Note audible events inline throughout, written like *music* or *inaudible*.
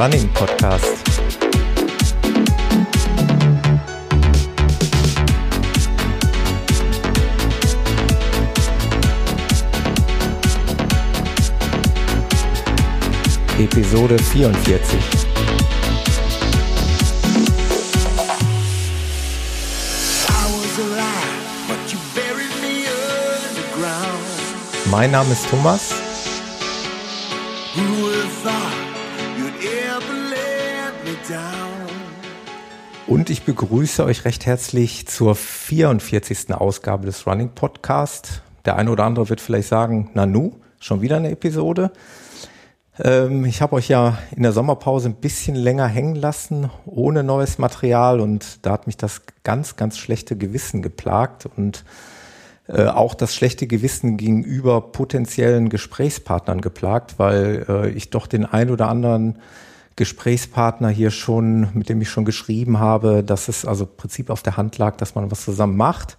Running Podcast. Episode 44. Mein Name ist Thomas. Ich begrüße euch recht herzlich zur 44. Ausgabe des Running Podcast. Der eine oder andere wird vielleicht sagen, Nanu, schon wieder eine Episode. Ähm, ich habe euch ja in der Sommerpause ein bisschen länger hängen lassen, ohne neues Material und da hat mich das ganz, ganz schlechte Gewissen geplagt und äh, auch das schlechte Gewissen gegenüber potenziellen Gesprächspartnern geplagt, weil äh, ich doch den ein oder anderen Gesprächspartner hier schon, mit dem ich schon geschrieben habe, dass es also im Prinzip auf der Hand lag, dass man was zusammen macht.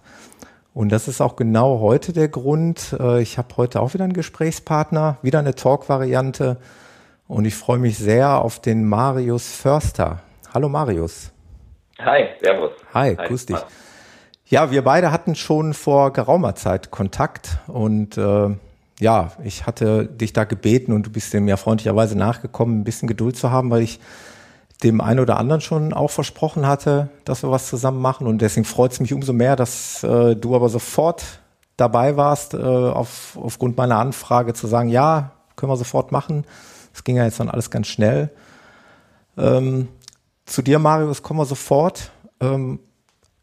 Und das ist auch genau heute der Grund. Äh, ich habe heute auch wieder einen Gesprächspartner, wieder eine Talk-Variante. Und ich freue mich sehr auf den Marius Förster. Hallo Marius. Hi, servus. Hi, Hi grüß dich. Ja, wir beide hatten schon vor geraumer Zeit Kontakt und äh, ja, ich hatte dich da gebeten und du bist dem ja freundlicherweise nachgekommen, ein bisschen Geduld zu haben, weil ich dem einen oder anderen schon auch versprochen hatte, dass wir was zusammen machen und deswegen freut es mich umso mehr, dass äh, du aber sofort dabei warst, äh, auf, aufgrund meiner Anfrage zu sagen, ja, können wir sofort machen. Es ging ja jetzt dann alles ganz schnell. Ähm, zu dir, Marius, kommen wir sofort. Ähm,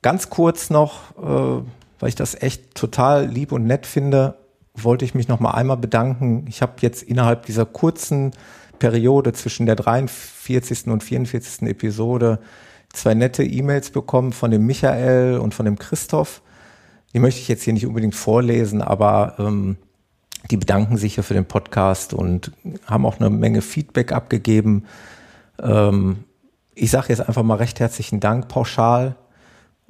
Ganz kurz noch, äh, weil ich das echt total lieb und nett finde, wollte ich mich noch mal einmal bedanken. Ich habe jetzt innerhalb dieser kurzen Periode zwischen der 43. und 44. Episode zwei nette E-Mails bekommen von dem Michael und von dem Christoph. Die möchte ich jetzt hier nicht unbedingt vorlesen, aber ähm, die bedanken sich ja für den Podcast und haben auch eine Menge Feedback abgegeben. Ähm, ich sage jetzt einfach mal recht herzlichen Dank pauschal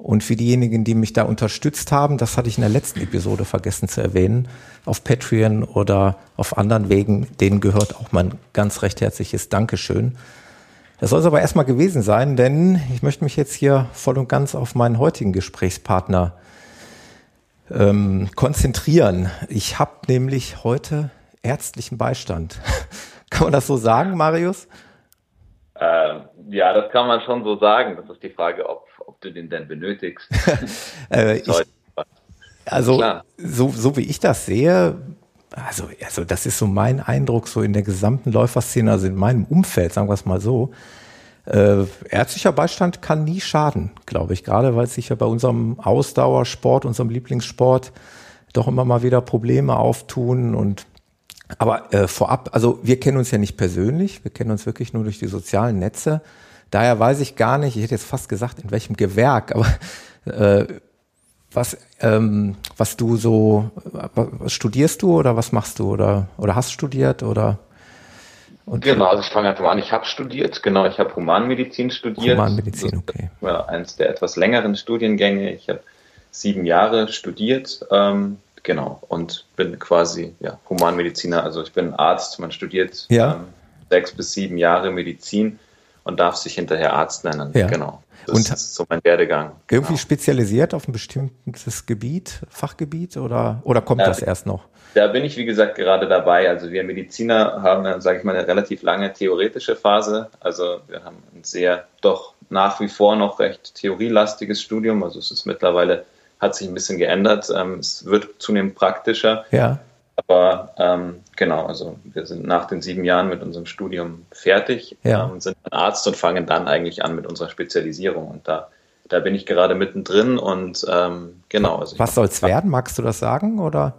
und für diejenigen, die mich da unterstützt haben, das hatte ich in der letzten Episode vergessen zu erwähnen, auf Patreon oder auf anderen Wegen, denen gehört auch mein ganz recht herzliches Dankeschön. Das soll es aber erstmal gewesen sein, denn ich möchte mich jetzt hier voll und ganz auf meinen heutigen Gesprächspartner ähm, konzentrieren. Ich habe nämlich heute ärztlichen Beistand. *laughs* kann man das so sagen, Marius? Äh, ja, das kann man schon so sagen. Das ist die Frage, ob ob du den denn benötigst. *laughs* äh, ich, also so, so wie ich das sehe, also, also das ist so mein Eindruck so in der gesamten Läuferszene, also in meinem Umfeld, sagen wir es mal so. Äh, ärztlicher Beistand kann nie schaden, glaube ich, gerade weil sich ja bei unserem Ausdauersport, unserem Lieblingssport, doch immer mal wieder Probleme auftun und aber äh, vorab, also wir kennen uns ja nicht persönlich, wir kennen uns wirklich nur durch die sozialen Netze. Daher weiß ich gar nicht, ich hätte jetzt fast gesagt, in welchem Gewerk, aber äh, was, ähm, was du so, was studierst du oder was machst du oder, oder hast studiert oder? Und genau, also ich fange einfach mal an. Ich habe studiert, genau, ich habe Humanmedizin studiert. Humanmedizin, okay. Das war eines der etwas längeren Studiengänge. Ich habe sieben Jahre studiert, ähm, genau, und bin quasi ja, Humanmediziner. Also ich bin Arzt, man studiert ja. ähm, sechs bis sieben Jahre Medizin und darf sich hinterher Arzt nennen. Ja. Genau. Das und ist so mein Werdegang. Irgendwie genau. spezialisiert auf ein bestimmtes Gebiet, Fachgebiet oder, oder kommt ja, das erst noch? Da bin ich, wie gesagt, gerade dabei. Also wir Mediziner haben, sage ich mal, eine relativ lange theoretische Phase. Also wir haben ein sehr, doch nach wie vor noch recht theorielastiges Studium. Also es ist mittlerweile, hat sich ein bisschen geändert. Ähm, es wird zunehmend praktischer. Ja. Aber ähm, genau, also wir sind nach den sieben Jahren mit unserem Studium fertig, ja. ähm, sind ein Arzt und fangen dann eigentlich an mit unserer Spezialisierung. Und da, da bin ich gerade mittendrin und ähm, genau. Also Was soll es werden? Magst du das sagen oder?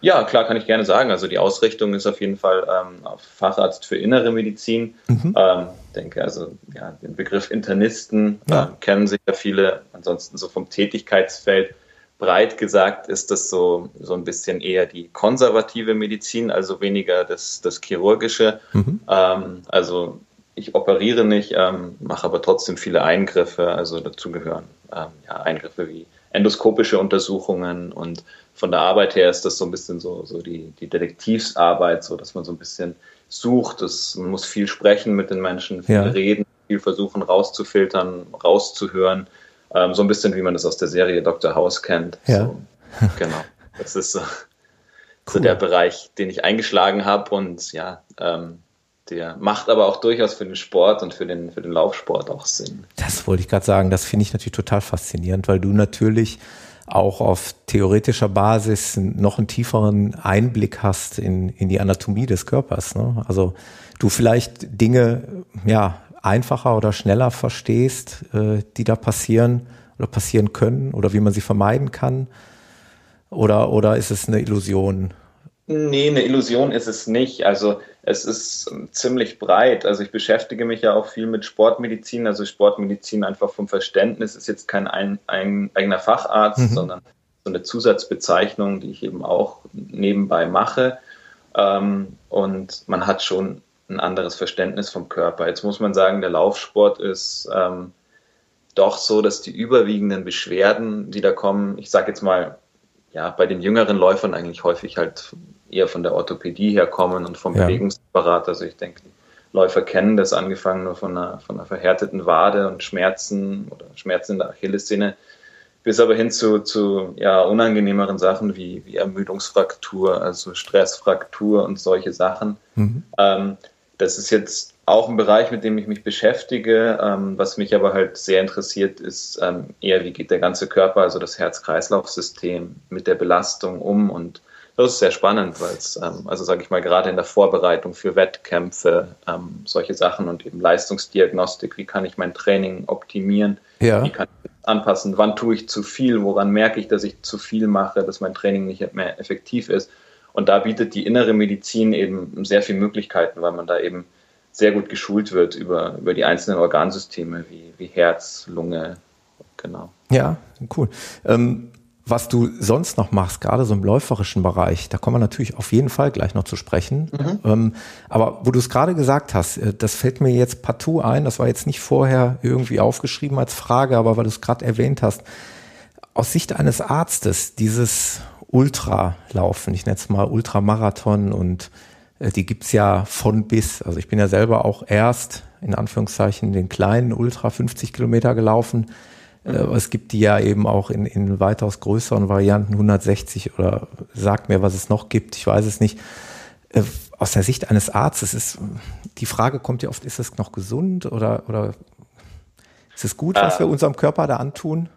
Ja, klar, kann ich gerne sagen. Also die Ausrichtung ist auf jeden Fall ähm, auf Facharzt für innere Medizin. Mhm. Ähm, denke, also ja, den Begriff Internisten ja. äh, kennen sich ja viele. Ansonsten so vom Tätigkeitsfeld breit gesagt ist das so, so ein bisschen eher die konservative Medizin, also weniger das, das chirurgische. Mhm. Ähm, also ich operiere nicht, ähm, mache aber trotzdem viele Eingriffe, also dazu gehören ähm, ja, Eingriffe wie endoskopische Untersuchungen und von der Arbeit her ist das so ein bisschen so, so die, die Detektivsarbeit, so dass man so ein bisschen sucht. Das, man muss viel sprechen mit den Menschen, viel ja. reden, viel versuchen rauszufiltern, rauszuhören. Ähm, so ein bisschen wie man das aus der Serie Dr. House kennt. Ja. So, genau. Das ist so, cool. so, der Bereich, den ich eingeschlagen habe und ja, ähm, der macht aber auch durchaus für den Sport und für den, für den Laufsport auch Sinn. Das wollte ich gerade sagen. Das finde ich natürlich total faszinierend, weil du natürlich auch auf theoretischer Basis noch einen tieferen Einblick hast in, in die Anatomie des Körpers. Ne? Also du vielleicht Dinge ja einfacher oder schneller verstehst, äh, die da passieren oder passieren können oder wie man sie vermeiden kann. Oder, oder ist es eine Illusion? Nee, eine Illusion ist es nicht. Also es ist ziemlich breit. Also ich beschäftige mich ja auch viel mit Sportmedizin. Also Sportmedizin einfach vom Verständnis ist jetzt kein ein, ein eigener Facharzt, mhm. sondern so eine Zusatzbezeichnung, die ich eben auch nebenbei mache. Ähm, und man hat schon ein anderes Verständnis vom Körper. Jetzt muss man sagen, der Laufsport ist ähm, doch so, dass die überwiegenden Beschwerden, die da kommen, ich sage jetzt mal, ja, bei den jüngeren Läufern eigentlich häufig halt eher von der Orthopädie herkommen und vom ja. Bewegungsapparat. Also ich denke, die Läufer kennen das, angefangen nur von einer, von einer verhärteten Wade und Schmerzen oder Schmerzen in der Achillessehne, bis aber hin zu, zu ja, unangenehmeren Sachen wie, wie Ermüdungsfraktur, also Stressfraktur und solche Sachen. Mhm. Ähm, das ist jetzt auch ein Bereich, mit dem ich mich beschäftige. Ähm, was mich aber halt sehr interessiert, ist ähm, eher, wie geht der ganze Körper, also das Herz-Kreislauf-System mit der Belastung um und das ist sehr spannend, weil es, ähm, also sage ich mal, gerade in der Vorbereitung für Wettkämpfe, ähm, solche Sachen und eben Leistungsdiagnostik, wie kann ich mein Training optimieren, ja. wie kann ich anpassen, wann tue ich zu viel, woran merke ich, dass ich zu viel mache, dass mein Training nicht mehr effektiv ist. Und da bietet die innere Medizin eben sehr viele Möglichkeiten, weil man da eben sehr gut geschult wird über, über die einzelnen Organsysteme wie, wie Herz, Lunge, genau. Ja, cool. Ähm, was du sonst noch machst, gerade so im läuferischen Bereich, da kommen wir natürlich auf jeden Fall gleich noch zu sprechen. Mhm. Ähm, aber wo du es gerade gesagt hast, äh, das fällt mir jetzt partout ein, das war jetzt nicht vorher irgendwie aufgeschrieben als Frage, aber weil du es gerade erwähnt hast, aus Sicht eines Arztes, dieses Ultralaufen, ich nenne es mal Ultramarathon und äh, die gibt's ja von bis. Also ich bin ja selber auch erst in Anführungszeichen den kleinen Ultra 50 Kilometer gelaufen äh, es gibt die ja eben auch in, in weitaus größeren Varianten, 160 oder sag mir, was es noch gibt, ich weiß es nicht. Äh, aus der Sicht eines Arztes ist, die Frage kommt ja oft, ist es noch gesund oder, oder ist es gut, was wir unserem Körper da antun?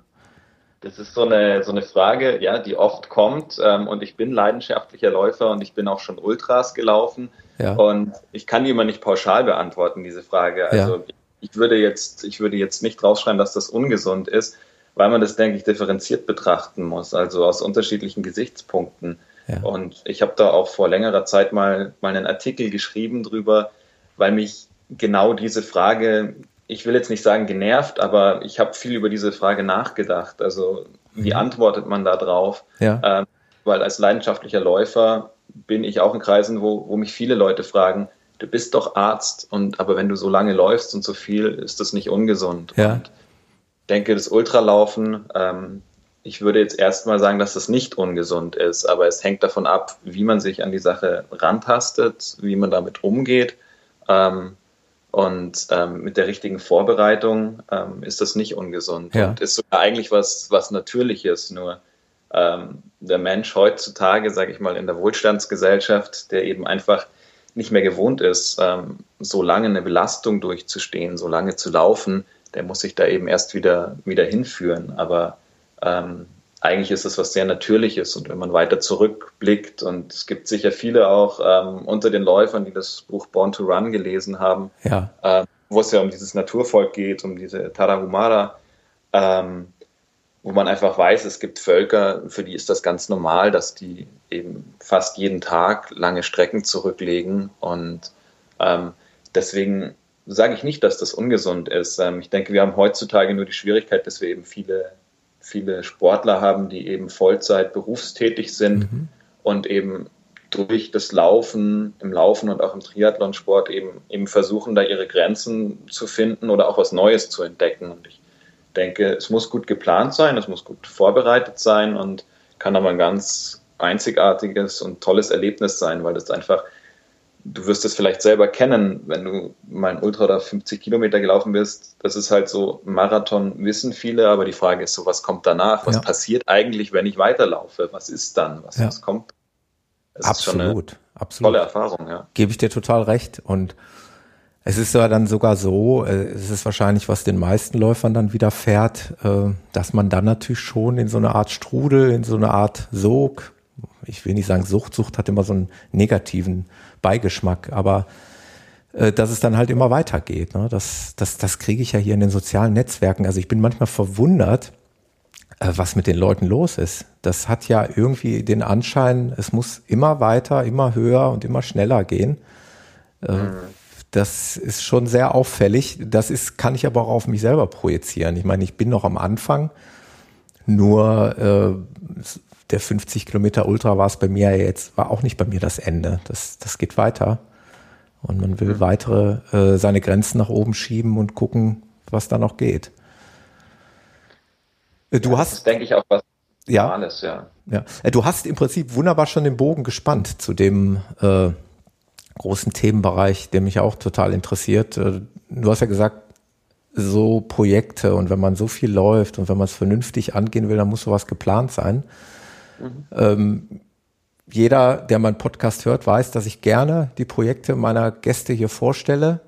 Das ist so eine, so eine Frage, ja, die oft kommt. Ähm, und ich bin leidenschaftlicher Läufer und ich bin auch schon Ultras gelaufen. Ja. Und ich kann die immer nicht pauschal beantworten, diese Frage. Also ja ich würde jetzt, ich würde jetzt nicht draufschreiben, dass das ungesund ist, weil man das, denke ich, differenziert betrachten muss, also aus unterschiedlichen Gesichtspunkten. Ja. Und ich habe da auch vor längerer Zeit mal, mal einen Artikel geschrieben drüber, weil mich genau diese Frage, ich will jetzt nicht sagen genervt, aber ich habe viel über diese Frage nachgedacht. Also wie mhm. antwortet man da drauf? Ja. Ähm, weil als leidenschaftlicher Läufer bin ich auch in Kreisen, wo, wo mich viele Leute fragen, du bist doch Arzt und aber wenn du so lange läufst und so viel, ist das nicht ungesund. Ja. Und ich denke, das Ultralaufen, ähm, ich würde jetzt erstmal sagen, dass das nicht ungesund ist, aber es hängt davon ab, wie man sich an die Sache rantastet, wie man damit umgeht. Ähm, und ähm, mit der richtigen Vorbereitung ähm, ist das nicht ungesund ja. und ist sogar eigentlich was, was Natürliches. Nur ähm, der Mensch heutzutage, sage ich mal, in der Wohlstandsgesellschaft, der eben einfach nicht mehr gewohnt ist, ähm, so lange eine Belastung durchzustehen, so lange zu laufen, der muss sich da eben erst wieder, wieder hinführen. Aber ähm, eigentlich ist das was sehr Natürliches. Und wenn man weiter zurückblickt, und es gibt sicher viele auch ähm, unter den Läufern, die das Buch Born to Run gelesen haben, ja. äh, wo es ja um dieses Naturvolk geht, um diese Tarahumara, ähm, wo man einfach weiß, es gibt Völker, für die ist das ganz normal, dass die eben fast jeden Tag lange Strecken zurücklegen. Und ähm, deswegen sage ich nicht, dass das ungesund ist. Ähm, ich denke, wir haben heutzutage nur die Schwierigkeit, dass wir eben viele, viele Sportler haben, die eben Vollzeit berufstätig sind mhm. und eben durch das Laufen, im Laufen und auch im Triathlonsport eben, eben versuchen, da ihre Grenzen zu finden oder auch was Neues zu entdecken. Und ich denke, es muss gut geplant sein, es muss gut vorbereitet sein und kann aber ein ganz einzigartiges und tolles Erlebnis sein, weil das einfach, du wirst es vielleicht selber kennen, wenn du mal ein Ultra oder 50 Kilometer gelaufen bist. Das ist halt so, Marathon wissen viele, aber die Frage ist so, was kommt danach? Was ja. passiert eigentlich, wenn ich weiterlaufe? Was ist dann? Was, ja. was kommt? Das absolut, absolut. Tolle Erfahrung, ja. Gebe ich dir total recht. Und es ist ja dann sogar so, äh, es ist wahrscheinlich, was den meisten Läufern dann widerfährt, äh, dass man dann natürlich schon in so eine Art Strudel, in so eine Art Sog, ich will nicht sagen Sucht, Sucht hat immer so einen negativen Beigeschmack, aber äh, dass es dann halt immer weitergeht. Ne? Das, das, das kriege ich ja hier in den sozialen Netzwerken. Also ich bin manchmal verwundert, was mit den Leuten los ist. Das hat ja irgendwie den Anschein, es muss immer weiter, immer höher und immer schneller gehen. Mhm. Das ist schon sehr auffällig. Das ist, kann ich aber auch auf mich selber projizieren. Ich meine, ich bin noch am Anfang. Nur äh, der 50 Kilometer Ultra war es bei mir jetzt, war auch nicht bei mir das Ende. Das, das geht weiter. Und man will mhm. weitere äh, seine Grenzen nach oben schieben und gucken, was da noch geht. Äh, du ja, hast, denke ich, auch was ja, Normales, ja. ja. Äh, du hast im Prinzip wunderbar schon den Bogen gespannt zu dem äh, großen Themenbereich, der mich auch total interessiert. Äh, du hast ja gesagt, so Projekte und wenn man so viel läuft und wenn man es vernünftig angehen will, dann muss sowas geplant sein. Mhm. Ähm, jeder, der meinen Podcast hört, weiß, dass ich gerne die Projekte meiner Gäste hier vorstelle.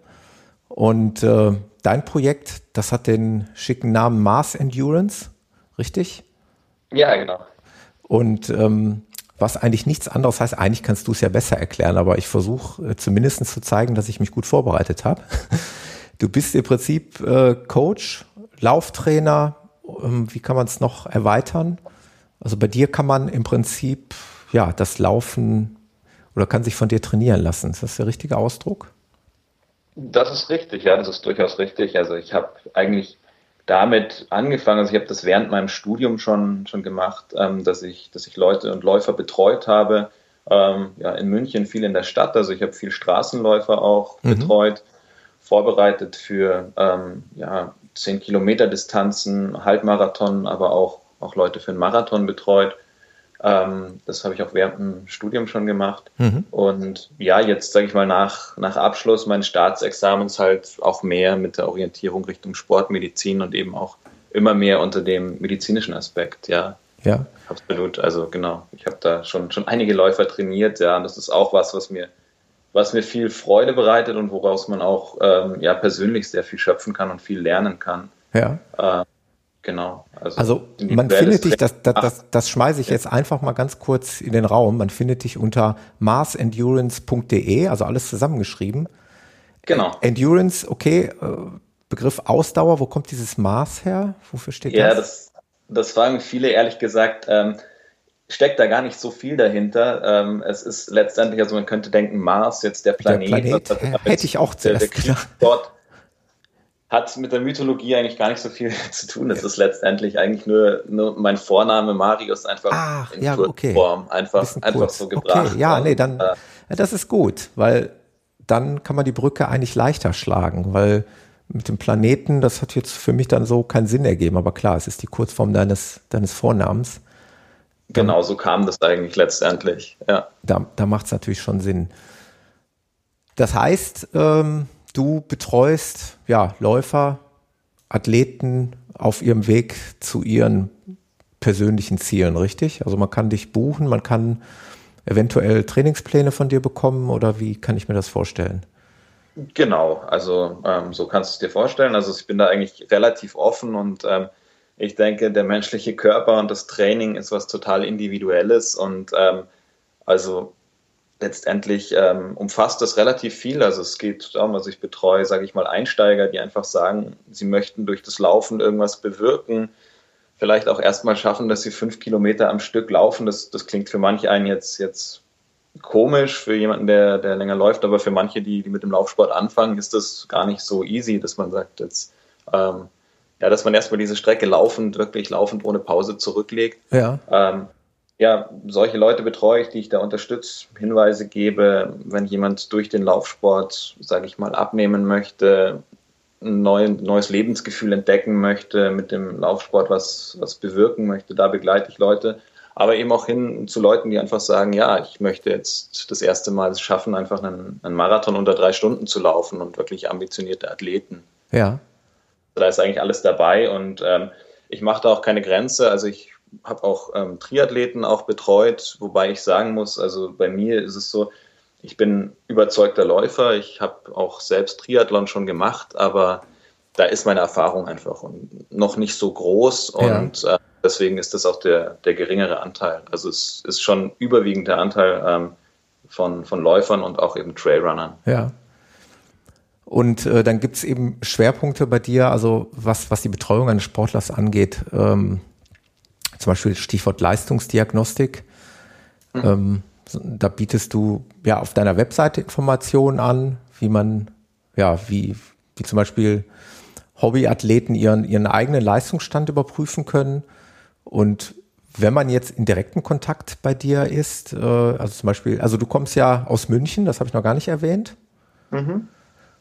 Und äh, dein Projekt, das hat den schicken Namen Mars Endurance, richtig? Ja, genau. Und ähm, was eigentlich nichts anderes heißt. Eigentlich kannst du es ja besser erklären, aber ich versuche äh, zumindest zu zeigen, dass ich mich gut vorbereitet habe. *laughs* Du bist im Prinzip äh, Coach, Lauftrainer. Ähm, wie kann man es noch erweitern? Also bei dir kann man im Prinzip ja das Laufen oder kann sich von dir trainieren lassen. Ist das der richtige Ausdruck? Das ist richtig, ja, das ist durchaus richtig. Also ich habe eigentlich damit angefangen, also ich habe das während meinem Studium schon, schon gemacht, ähm, dass, ich, dass ich Leute und Läufer betreut habe. Ähm, ja, in München viel in der Stadt, also ich habe viel Straßenläufer auch mhm. betreut, vorbereitet für ähm, ja, 10 Kilometer Distanzen, Halbmarathon, aber auch, auch Leute für einen Marathon betreut. Ähm, das habe ich auch während dem Studium schon gemacht. Mhm. Und ja, jetzt sage ich mal nach, nach Abschluss meines Staatsexamens halt auch mehr mit der Orientierung Richtung Sportmedizin und eben auch immer mehr unter dem medizinischen Aspekt, ja. Ja. Absolut. Also genau. Ich habe da schon, schon einige Läufer trainiert, ja. Und das ist auch was, was mir, was mir viel Freude bereitet und woraus man auch ähm, ja persönlich sehr viel schöpfen kann und viel lernen kann. Ja. Äh, Genau. Also, also man findet dich, das, das, das, das schmeiße ich jetzt einfach mal ganz kurz in den Raum, man findet dich unter marsendurance.de, also alles zusammengeschrieben. Genau. Endurance, okay, äh, Begriff Ausdauer, wo kommt dieses Mars her? Wofür steht ja, das? Ja, das, das fragen viele ehrlich gesagt. Ähm, steckt da gar nicht so viel dahinter. Ähm, es ist letztendlich, also man könnte denken, Mars, jetzt der Planet. Der Planet hätte ich auch zuerst gedacht. Dort hat mit der Mythologie eigentlich gar nicht so viel *laughs* zu tun. Das ist letztendlich eigentlich nur, nur mein Vorname Marius einfach Ach, in ja, okay. Form einfach, einfach so gebracht. Okay, ja, nee, dann, ja, das ist gut, weil dann kann man die Brücke eigentlich leichter schlagen, weil mit dem Planeten, das hat jetzt für mich dann so keinen Sinn ergeben, aber klar, es ist die Kurzform deines, deines Vornamens. Genau, so kam das eigentlich letztendlich, ja. Da, da macht es natürlich schon Sinn. Das heißt, ähm, Du betreust ja Läufer, Athleten auf ihrem Weg zu ihren persönlichen Zielen, richtig? Also man kann dich buchen, man kann eventuell Trainingspläne von dir bekommen oder wie kann ich mir das vorstellen? Genau, also ähm, so kannst du es dir vorstellen. Also ich bin da eigentlich relativ offen und ähm, ich denke, der menschliche Körper und das Training ist was total Individuelles und ähm, also letztendlich ähm, umfasst das relativ viel. Also es geht darum, also ich betreue, sage ich mal, Einsteiger, die einfach sagen, sie möchten durch das Laufen irgendwas bewirken, vielleicht auch erstmal schaffen, dass sie fünf Kilometer am Stück laufen. Das, das klingt für manche einen jetzt, jetzt komisch, für jemanden, der, der länger läuft, aber für manche, die, die mit dem Laufsport anfangen, ist das gar nicht so easy, dass man sagt, jetzt, ähm, ja, dass man erstmal diese Strecke laufend, wirklich laufend ohne Pause zurücklegt. Ja. Ähm, ja, solche Leute betreue ich, die ich da unterstütze, Hinweise gebe, wenn jemand durch den Laufsport, sage ich mal, abnehmen möchte, ein neues Lebensgefühl entdecken möchte, mit dem Laufsport was, was bewirken möchte, da begleite ich Leute. Aber eben auch hin zu Leuten, die einfach sagen, ja, ich möchte jetzt das erste Mal es schaffen, einfach einen, einen Marathon unter drei Stunden zu laufen und wirklich ambitionierte Athleten. Ja. Da ist eigentlich alles dabei und ähm, ich mache da auch keine Grenze. Also ich habe auch ähm, Triathleten auch betreut, wobei ich sagen muss, also bei mir ist es so, ich bin überzeugter Läufer. Ich habe auch selbst Triathlon schon gemacht, aber da ist meine Erfahrung einfach noch nicht so groß und ja. äh, deswegen ist das auch der, der geringere Anteil. Also es ist schon überwiegend der Anteil ähm, von, von Läufern und auch eben Trailrunnern. Ja. Und äh, dann gibt es eben Schwerpunkte bei dir, also was, was die Betreuung eines Sportlers angeht. Ähm, zum Beispiel Stichwort Leistungsdiagnostik. Mhm. Ähm, da bietest du ja auf deiner Webseite Informationen an, wie man, ja, wie, wie zum Beispiel Hobbyathleten ihren, ihren eigenen Leistungsstand überprüfen können. Und wenn man jetzt in direkten Kontakt bei dir ist, äh, also zum Beispiel, also du kommst ja aus München, das habe ich noch gar nicht erwähnt. Mhm.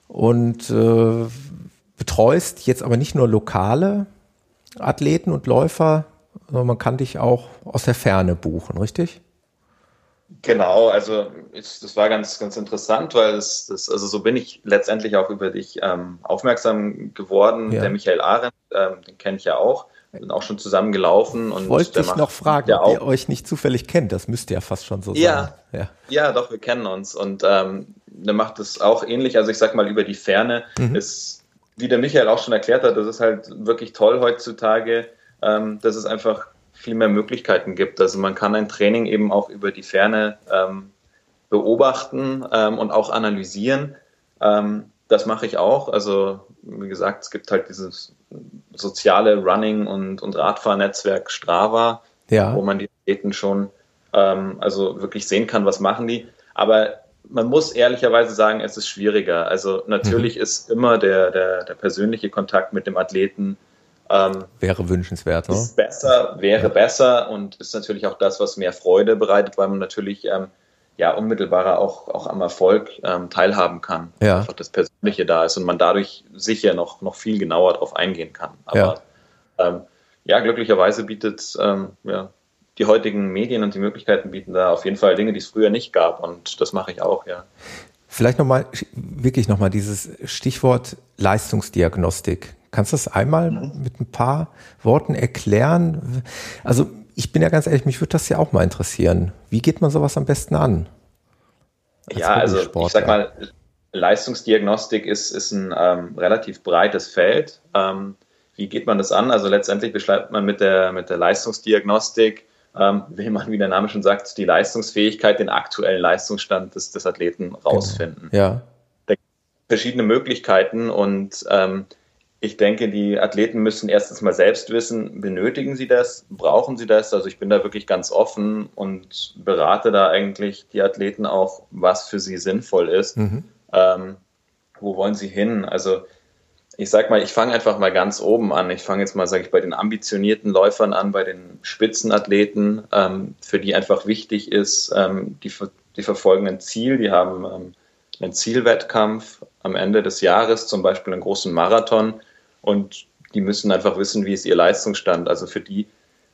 Und äh, betreust jetzt aber nicht nur lokale Athleten und Läufer, sondern man kann dich auch aus der Ferne buchen, richtig? Genau, also ich, das war ganz, ganz interessant, weil es, das, also so bin ich letztendlich auch über dich ähm, aufmerksam geworden. Ja. Der Michael Arendt, ähm, den kenne ich ja auch, sind auch schon zusammen gelaufen. Und wollte ich noch fragen, ob ihr euch nicht zufällig kennt. Das müsste ja fast schon so ja, sein. Ja, ja, doch, wir kennen uns. Und ähm, der macht es auch ähnlich. Also ich sag mal, über die Ferne mhm. ist, wie der Michael auch schon erklärt hat, das ist halt wirklich toll heutzutage, ähm, dass es einfach viel mehr Möglichkeiten gibt. Also man kann ein Training eben auch über die Ferne ähm, beobachten ähm, und auch analysieren. Ähm, das mache ich auch. Also wie gesagt, es gibt halt dieses soziale Running- und, und Radfahrnetzwerk Strava, ja. wo man die Athleten schon ähm, also wirklich sehen kann, was machen die. Aber man muss ehrlicherweise sagen, es ist schwieriger. Also natürlich mhm. ist immer der, der, der persönliche Kontakt mit dem Athleten ähm, wäre wünschenswert, oder? Ist besser, wäre ja. besser und ist natürlich auch das, was mehr Freude bereitet, weil man natürlich ähm, ja unmittelbarer auch, auch am Erfolg ähm, teilhaben kann. Ja. Einfach das Persönliche da ist und man dadurch sicher noch, noch viel genauer darauf eingehen kann. Aber ja, ähm, ja glücklicherweise bietet ähm, ja, die heutigen Medien und die Möglichkeiten bieten da auf jeden Fall Dinge, die es früher nicht gab und das mache ich auch, ja. Vielleicht nochmal, wirklich nochmal dieses Stichwort Leistungsdiagnostik. Kannst du das einmal mhm. mit ein paar Worten erklären? Also ich bin ja ganz ehrlich, mich würde das ja auch mal interessieren. Wie geht man sowas am besten an? Ja, also ich sag mal, Leistungsdiagnostik ist, ist ein ähm, relativ breites Feld. Ähm, wie geht man das an? Also letztendlich beschreibt man mit der, mit der Leistungsdiagnostik, ähm, will man, wie der Name schon sagt, die Leistungsfähigkeit, den aktuellen Leistungsstand des, des Athleten genau. rausfinden. Genau. Ja. Da gibt es verschiedene Möglichkeiten und ähm, ich denke, die Athleten müssen erstens mal selbst wissen, benötigen sie das, brauchen sie das? Also ich bin da wirklich ganz offen und berate da eigentlich die Athleten auch, was für sie sinnvoll ist. Mhm. Ähm, wo wollen sie hin? Also ich sag mal, ich fange einfach mal ganz oben an. Ich fange jetzt mal, sage ich, bei den ambitionierten Läufern an, bei den Spitzenathleten, ähm, für die einfach wichtig ist, ähm, die, die verfolgen ein Ziel, die haben ähm, einen Zielwettkampf am Ende des Jahres, zum Beispiel einen großen Marathon und die müssen einfach wissen, wie ist ihr Leistungsstand. Also für die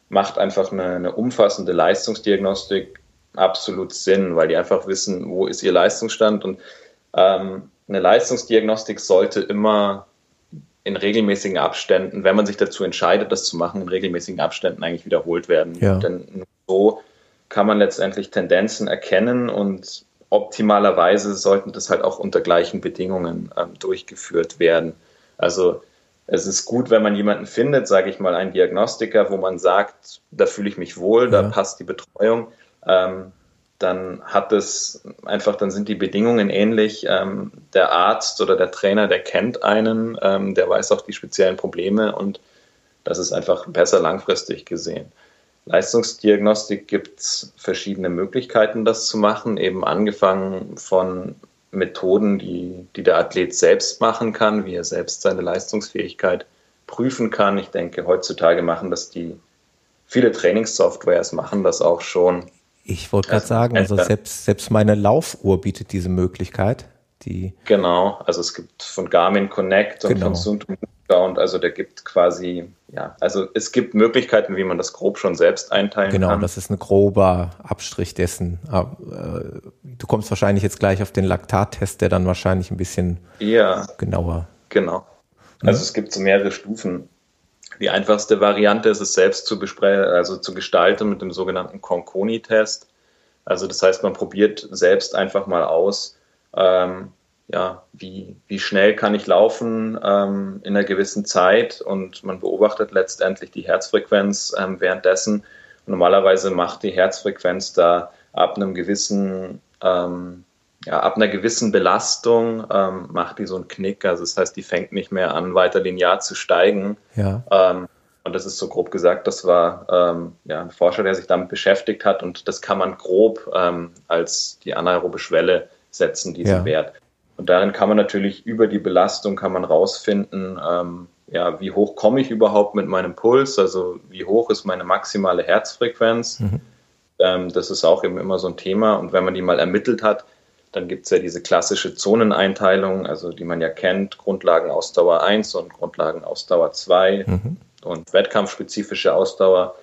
macht einfach eine, eine umfassende Leistungsdiagnostik absolut Sinn, weil die einfach wissen, wo ist ihr Leistungsstand und ähm, eine Leistungsdiagnostik sollte immer in regelmäßigen Abständen, wenn man sich dazu entscheidet, das zu machen, in regelmäßigen Abständen eigentlich wiederholt werden. Ja. Denn so kann man letztendlich Tendenzen erkennen und optimalerweise sollten das halt auch unter gleichen Bedingungen ähm, durchgeführt werden. Also es ist gut, wenn man jemanden findet, sage ich mal, einen Diagnostiker, wo man sagt, da fühle ich mich wohl, da passt die Betreuung. Ähm, dann hat es einfach, dann sind die Bedingungen ähnlich. Ähm, der Arzt oder der Trainer, der kennt einen, ähm, der weiß auch die speziellen Probleme und das ist einfach besser langfristig gesehen. Leistungsdiagnostik gibt es verschiedene Möglichkeiten, das zu machen, eben angefangen von Methoden, die, die der Athlet selbst machen kann, wie er selbst seine Leistungsfähigkeit prüfen kann. Ich denke, heutzutage machen das die viele Trainingssoftwares machen das auch schon. Ich wollte gerade sagen, also selbst, selbst meine Laufuhr bietet diese Möglichkeit. Die genau, also es gibt von Garmin Connect und genau. von Sunto und also der gibt quasi, ja, also es gibt Möglichkeiten, wie man das grob schon selbst einteilen genau, kann. Genau, das ist ein grober Abstrich dessen. Ah, äh, du kommst wahrscheinlich jetzt gleich auf den Laktattest, der dann wahrscheinlich ein bisschen ja, genauer. Genau. Also mhm. es gibt so mehrere Stufen. Die einfachste Variante ist es selbst zu besprechen, also zu gestalten mit dem sogenannten Conconi-Test. Also das heißt, man probiert selbst einfach mal aus, ähm, ja, wie, wie schnell kann ich laufen ähm, in einer gewissen Zeit und man beobachtet letztendlich die Herzfrequenz ähm, währenddessen. Normalerweise macht die Herzfrequenz da ab einem gewissen, ähm, ja, ab einer gewissen Belastung ähm, macht die so einen Knick. Also das heißt, die fängt nicht mehr an, weiter linear zu steigen. Ja. Ähm, und das ist so grob gesagt, das war ähm, ja, ein Forscher, der sich damit beschäftigt hat und das kann man grob als die anaerobe Schwelle setzen, diesen ja. Wert. Und darin kann man natürlich über die Belastung kann man rausfinden, ähm, ja, wie hoch komme ich überhaupt mit meinem Puls, also wie hoch ist meine maximale Herzfrequenz. Mhm. Ähm, das ist auch eben immer so ein Thema. Und wenn man die mal ermittelt hat, dann gibt es ja diese klassische Zoneneinteilung, also die man ja kennt, Grundlagenausdauer 1 und Grundlagenausdauer 2 mhm. und wettkampfspezifische Ausdauer,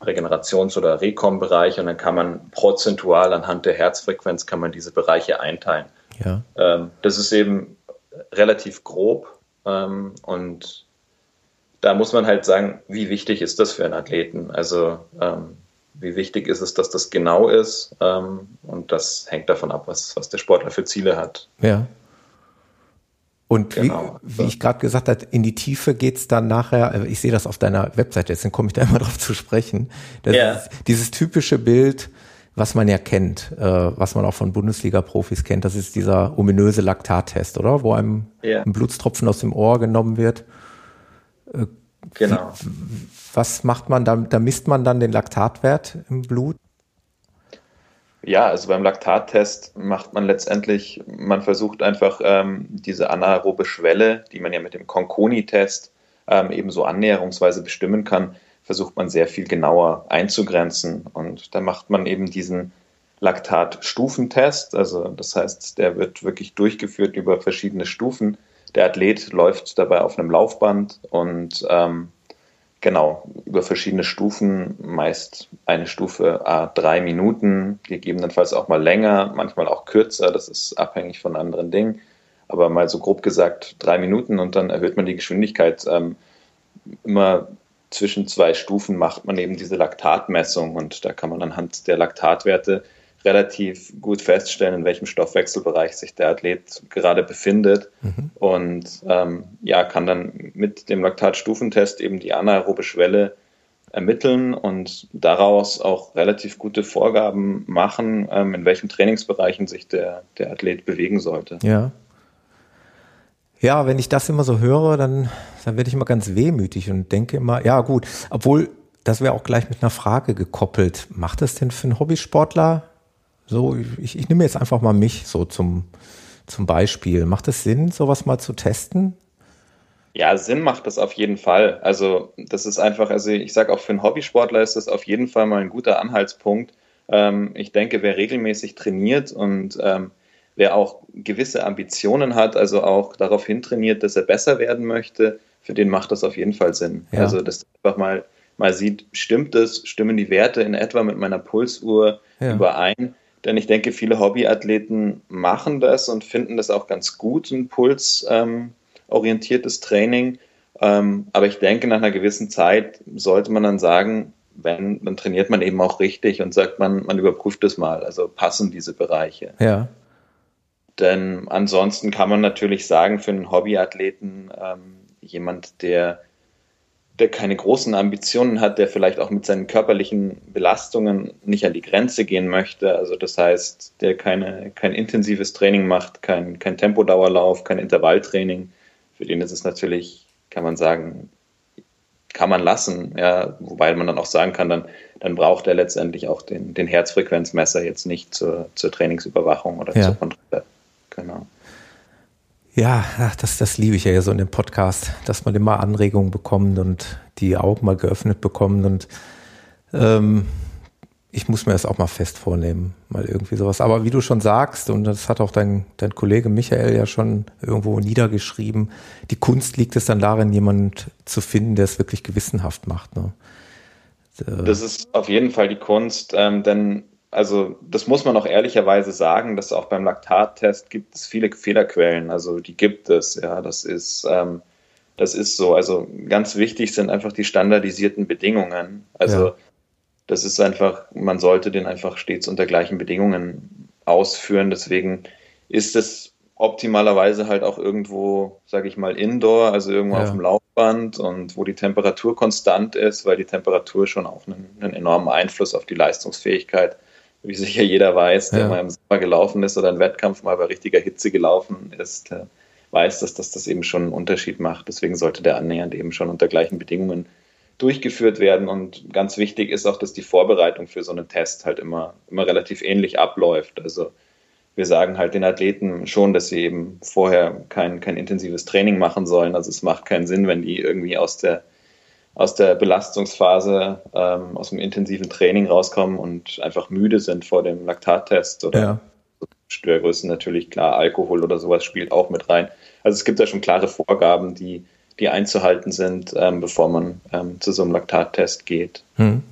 Regenerations- oder Rekom-Bereich und dann kann man prozentual anhand der Herzfrequenz kann man diese Bereiche einteilen. Ja. Ähm, das ist eben relativ grob ähm, und da muss man halt sagen, wie wichtig ist das für einen Athleten? Also ähm, wie wichtig ist es, dass das genau ist? Ähm, und das hängt davon ab, was, was der Sportler für Ziele hat. Ja. Und genau. wie, wie ich gerade gesagt habe, in die Tiefe geht's dann nachher, äh, ich sehe das auf deiner Webseite, deswegen komme ich da immer *laughs* drauf zu sprechen. Ja. dieses typische Bild, was man ja kennt, äh, was man auch von Bundesliga-Profis kennt, das ist dieser ominöse Laktattest, oder? Wo einem ja. ein Blutstropfen aus dem Ohr genommen wird. Äh, genau. Was macht man da? Da misst man dann den Laktatwert im Blut? Ja, also beim Laktattest macht man letztendlich, man versucht einfach ähm, diese anaerobe Schwelle, die man ja mit dem Conconi-Test ähm, eben so annäherungsweise bestimmen kann, versucht man sehr viel genauer einzugrenzen. Und da macht man eben diesen Laktatstufentest. Also das heißt, der wird wirklich durchgeführt über verschiedene Stufen. Der Athlet läuft dabei auf einem Laufband und ähm, genau über verschiedene Stufen, meist eine Stufe a drei Minuten, gegebenenfalls auch mal länger, manchmal auch kürzer. Das ist abhängig von anderen Dingen. Aber mal so grob gesagt drei Minuten und dann erhöht man die Geschwindigkeit ähm, immer zwischen zwei Stufen macht man eben diese Laktatmessung und da kann man anhand der Laktatwerte relativ gut feststellen, in welchem Stoffwechselbereich sich der Athlet gerade befindet mhm. und ähm, ja, kann dann mit dem Laktatstufentest eben die anaerobe Schwelle ermitteln und daraus auch relativ gute Vorgaben machen, ähm, in welchen Trainingsbereichen sich der, der Athlet bewegen sollte. Ja, ja, wenn ich das immer so höre, dann, dann werde ich immer ganz wehmütig und denke immer, ja gut, obwohl das wäre auch gleich mit einer Frage gekoppelt. Macht das denn für einen Hobbysportler so, ich, ich nehme jetzt einfach mal mich so zum, zum Beispiel. Macht es Sinn, sowas mal zu testen? Ja, Sinn macht das auf jeden Fall. Also das ist einfach, also ich sage auch für einen Hobbysportler ist das auf jeden Fall mal ein guter Anhaltspunkt. Ähm, ich denke, wer regelmäßig trainiert und ähm, wer auch gewisse Ambitionen hat, also auch darauf hintrainiert, dass er besser werden möchte, für den macht das auf jeden Fall Sinn. Ja. Also, dass einfach mal, mal sieht, stimmt es, stimmen die Werte in etwa mit meiner Pulsuhr ja. überein? Denn ich denke, viele Hobbyathleten machen das und finden das auch ganz gut, ein pulsorientiertes ähm, Training. Ähm, aber ich denke, nach einer gewissen Zeit sollte man dann sagen, wenn, dann trainiert man eben auch richtig und sagt man, man überprüft es mal. Also passen diese Bereiche. Ja. Denn ansonsten kann man natürlich sagen, für einen Hobbyathleten, ähm, jemand, der, der keine großen Ambitionen hat, der vielleicht auch mit seinen körperlichen Belastungen nicht an die Grenze gehen möchte, also das heißt, der keine, kein intensives Training macht, kein, kein Tempodauerlauf, kein Intervalltraining, für den ist es natürlich, kann man sagen, kann man lassen, ja, wobei man dann auch sagen kann, dann, dann braucht er letztendlich auch den, den Herzfrequenzmesser jetzt nicht zur, zur Trainingsüberwachung oder ja. zur Kontrolle. Genau. Ja, das, das liebe ich ja so in dem Podcast, dass man immer Anregungen bekommt und die Augen mal geöffnet bekommt. Und ähm, ich muss mir das auch mal fest vornehmen, mal irgendwie sowas. Aber wie du schon sagst, und das hat auch dein, dein Kollege Michael ja schon irgendwo niedergeschrieben, die Kunst liegt es dann darin, jemand zu finden, der es wirklich gewissenhaft macht. Ne? Das ist auf jeden Fall die Kunst, ähm, denn also das muss man auch ehrlicherweise sagen, dass auch beim Laktattest gibt es viele Fehlerquellen. Also die gibt es, ja, das ist, ähm, das ist so. Also ganz wichtig sind einfach die standardisierten Bedingungen. Also ja. das ist einfach, man sollte den einfach stets unter gleichen Bedingungen ausführen. Deswegen ist es optimalerweise halt auch irgendwo, sage ich mal, indoor, also irgendwo ja. auf dem Laufband und wo die Temperatur konstant ist, weil die Temperatur schon auch einen, einen enormen Einfluss auf die Leistungsfähigkeit, wie sicher jeder weiß, der ja. mal im Sommer gelaufen ist oder einen Wettkampf mal bei richtiger Hitze gelaufen ist, weiß, dass das, das eben schon einen Unterschied macht. Deswegen sollte der annähernd eben schon unter gleichen Bedingungen durchgeführt werden. Und ganz wichtig ist auch, dass die Vorbereitung für so einen Test halt immer, immer relativ ähnlich abläuft. Also wir sagen halt den Athleten schon, dass sie eben vorher kein, kein intensives Training machen sollen. Also es macht keinen Sinn, wenn die irgendwie aus der, aus der Belastungsphase, ähm, aus dem intensiven Training rauskommen und einfach müde sind vor dem Laktattest oder ja. Störgrößen natürlich klar, Alkohol oder sowas spielt auch mit rein. Also es gibt da schon klare Vorgaben, die, die einzuhalten sind, ähm, bevor man ähm, zu so einem Laktattest geht. Hm.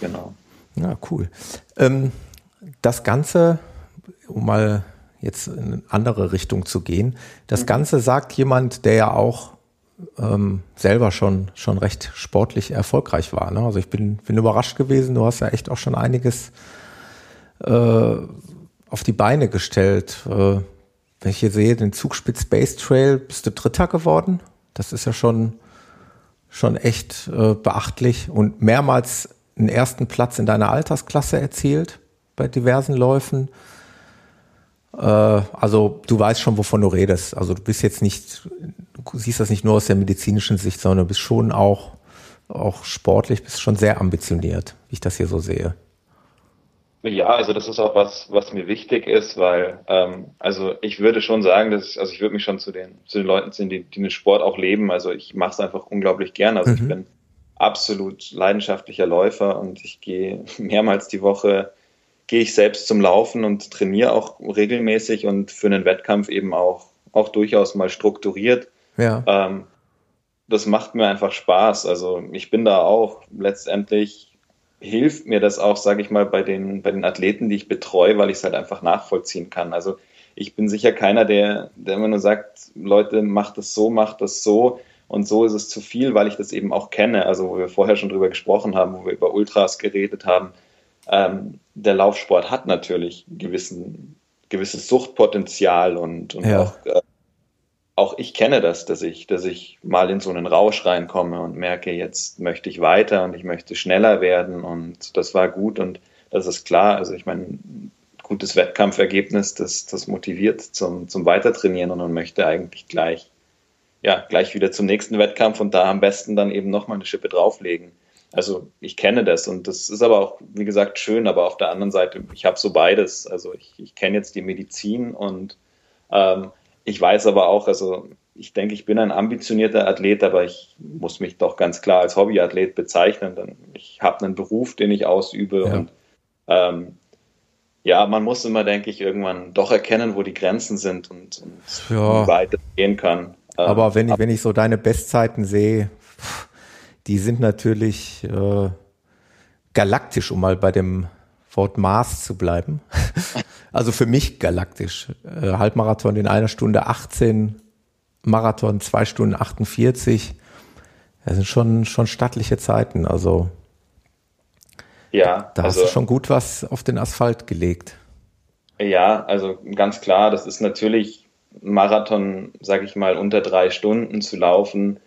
Genau. Ja, cool. Ähm, das Ganze um mal jetzt in eine andere Richtung zu gehen. Das mhm. Ganze sagt jemand, der ja auch ähm, selber schon, schon recht sportlich erfolgreich war. Ne? Also ich bin, bin überrascht gewesen, du hast ja echt auch schon einiges äh, auf die Beine gestellt. Äh, wenn ich hier sehe, den Zugspitz Base Trail, bist du Dritter geworden. Das ist ja schon, schon echt äh, beachtlich und mehrmals einen ersten Platz in deiner Altersklasse erzielt bei diversen Läufen. Äh, also du weißt schon, wovon du redest. Also du bist jetzt nicht, du siehst das nicht nur aus der medizinischen Sicht, sondern du bist schon auch, auch sportlich, bist schon sehr ambitioniert, wie ich das hier so sehe. Ja, also das ist auch was, was mir wichtig ist, weil ähm, also ich würde schon sagen, dass ich, also ich würde mich schon zu den zu den Leuten ziehen, die, die den Sport auch leben. Also ich mache es einfach unglaublich gern. Also mhm. ich bin absolut leidenschaftlicher Läufer und ich gehe *laughs* mehrmals die Woche gehe ich selbst zum Laufen und trainiere auch regelmäßig und für einen Wettkampf eben auch, auch durchaus mal strukturiert. Ja. Ähm, das macht mir einfach Spaß. Also ich bin da auch letztendlich hilft mir das auch, sage ich mal, bei den, bei den Athleten, die ich betreue, weil ich es halt einfach nachvollziehen kann. Also ich bin sicher keiner, der, der immer nur sagt, Leute, macht das so, macht das so und so ist es zu viel, weil ich das eben auch kenne. Also wo wir vorher schon drüber gesprochen haben, wo wir über Ultras geredet haben, ähm, der Laufsport hat natürlich gewissen, gewisses Suchtpotenzial und, und ja. auch, äh, auch ich kenne das, dass ich, dass ich mal in so einen Rausch reinkomme und merke, jetzt möchte ich weiter und ich möchte schneller werden und das war gut und das ist klar. Also ich meine, gutes Wettkampfergebnis, das, das motiviert zum, zum Weitertrainieren und man möchte eigentlich gleich, ja, gleich wieder zum nächsten Wettkampf und da am besten dann eben nochmal eine Schippe drauflegen. Also ich kenne das und das ist aber auch, wie gesagt, schön, aber auf der anderen Seite, ich habe so beides. Also ich, ich kenne jetzt die Medizin und ähm, ich weiß aber auch, also ich denke, ich bin ein ambitionierter Athlet, aber ich muss mich doch ganz klar als Hobbyathlet bezeichnen. Denn ich habe einen Beruf, den ich ausübe ja. und ähm, ja, man muss immer, denke ich, irgendwann doch erkennen, wo die Grenzen sind und, und ja. wie weit es gehen kann. Aber wenn ich, wenn ich so deine Bestzeiten sehe, die sind natürlich äh, galaktisch, um mal bei dem Wort Mars zu bleiben. *laughs* also für mich galaktisch. Äh, Halbmarathon in einer Stunde 18, Marathon zwei Stunden 48. Das sind schon, schon stattliche Zeiten. Also ja, da also, hast du schon gut was auf den Asphalt gelegt. Ja, also ganz klar, das ist natürlich Marathon, sag ich mal, unter drei Stunden zu laufen.